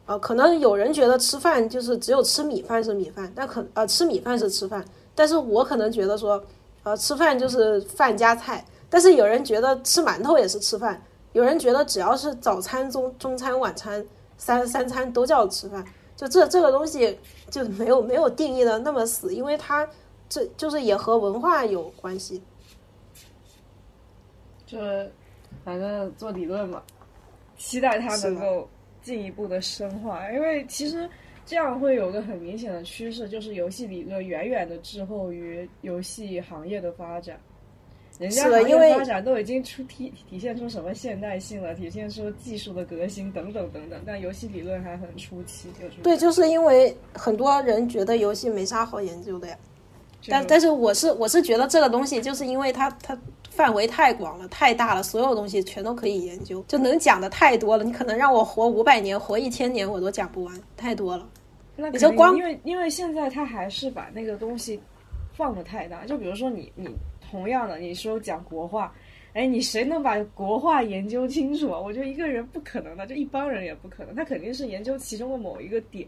啊，可能有人觉得吃饭就是只有吃米饭是米饭，但可啊吃米饭是吃饭，但是我可能觉得说，呃，吃饭就是饭加菜，但是有人觉得吃馒头也是吃饭，有人觉得只要是早餐、中中餐、晚餐。三三餐都叫吃饭，就这这个东西就没有没有定义的那么死，因为它这就是也和文化有关系。就是反正做理论嘛，期待它能够进一步的深化，因为其实这样会有个很明显的趋势，就是游戏理论远远的滞后于游戏行业的发展。人家行业发展都已经出体体现出什么现代性了，体现出技术的革新等等等等，但游戏理论还很初期。对，就是因为很多人觉得游戏没啥好研究的呀。但但是我是我是觉得这个东西就是因为它它范围太广了太大了，所有东西全都可以研究，就能讲的太多了。你可能让我活五百年活一千年我都讲不完，太多了。那你就光因为因为现在他还是把那个东西放的太大，就比如说你你。同样的，你说讲国画，哎，你谁能把国画研究清楚啊？我觉得一个人不可能的，就一帮人也不可能。他肯定是研究其中的某一个点，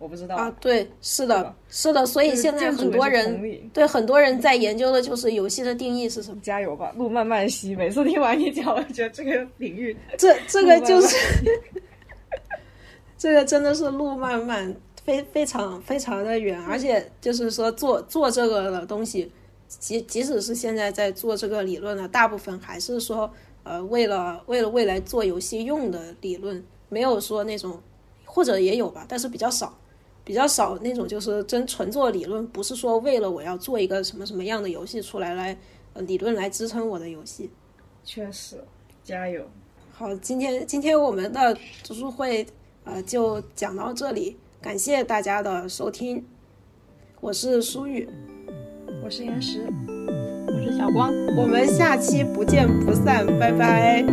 我不知道啊，对，是的，是的，所以现在很多人对很多人在研究的就是游戏的定义是什么。加油吧，路漫漫兮。每次听完你讲，我觉得这个领域这这个就是，这个真的是路漫漫，非非常非常的远，而且就是说做做这个的东西，即即使是现在在做这个理论的，大部分还是说呃为了为了未来做游戏用的理论，没有说那种或者也有吧，但是比较少。比较少那种就是真纯做理论，不是说为了我要做一个什么什么样的游戏出来来，呃理论来支撑我的游戏。确实，加油。好，今天今天我们的读书会呃就讲到这里，感谢大家的收听，我是舒玉，我是岩石。我是小光。我们下期不见不散，拜拜。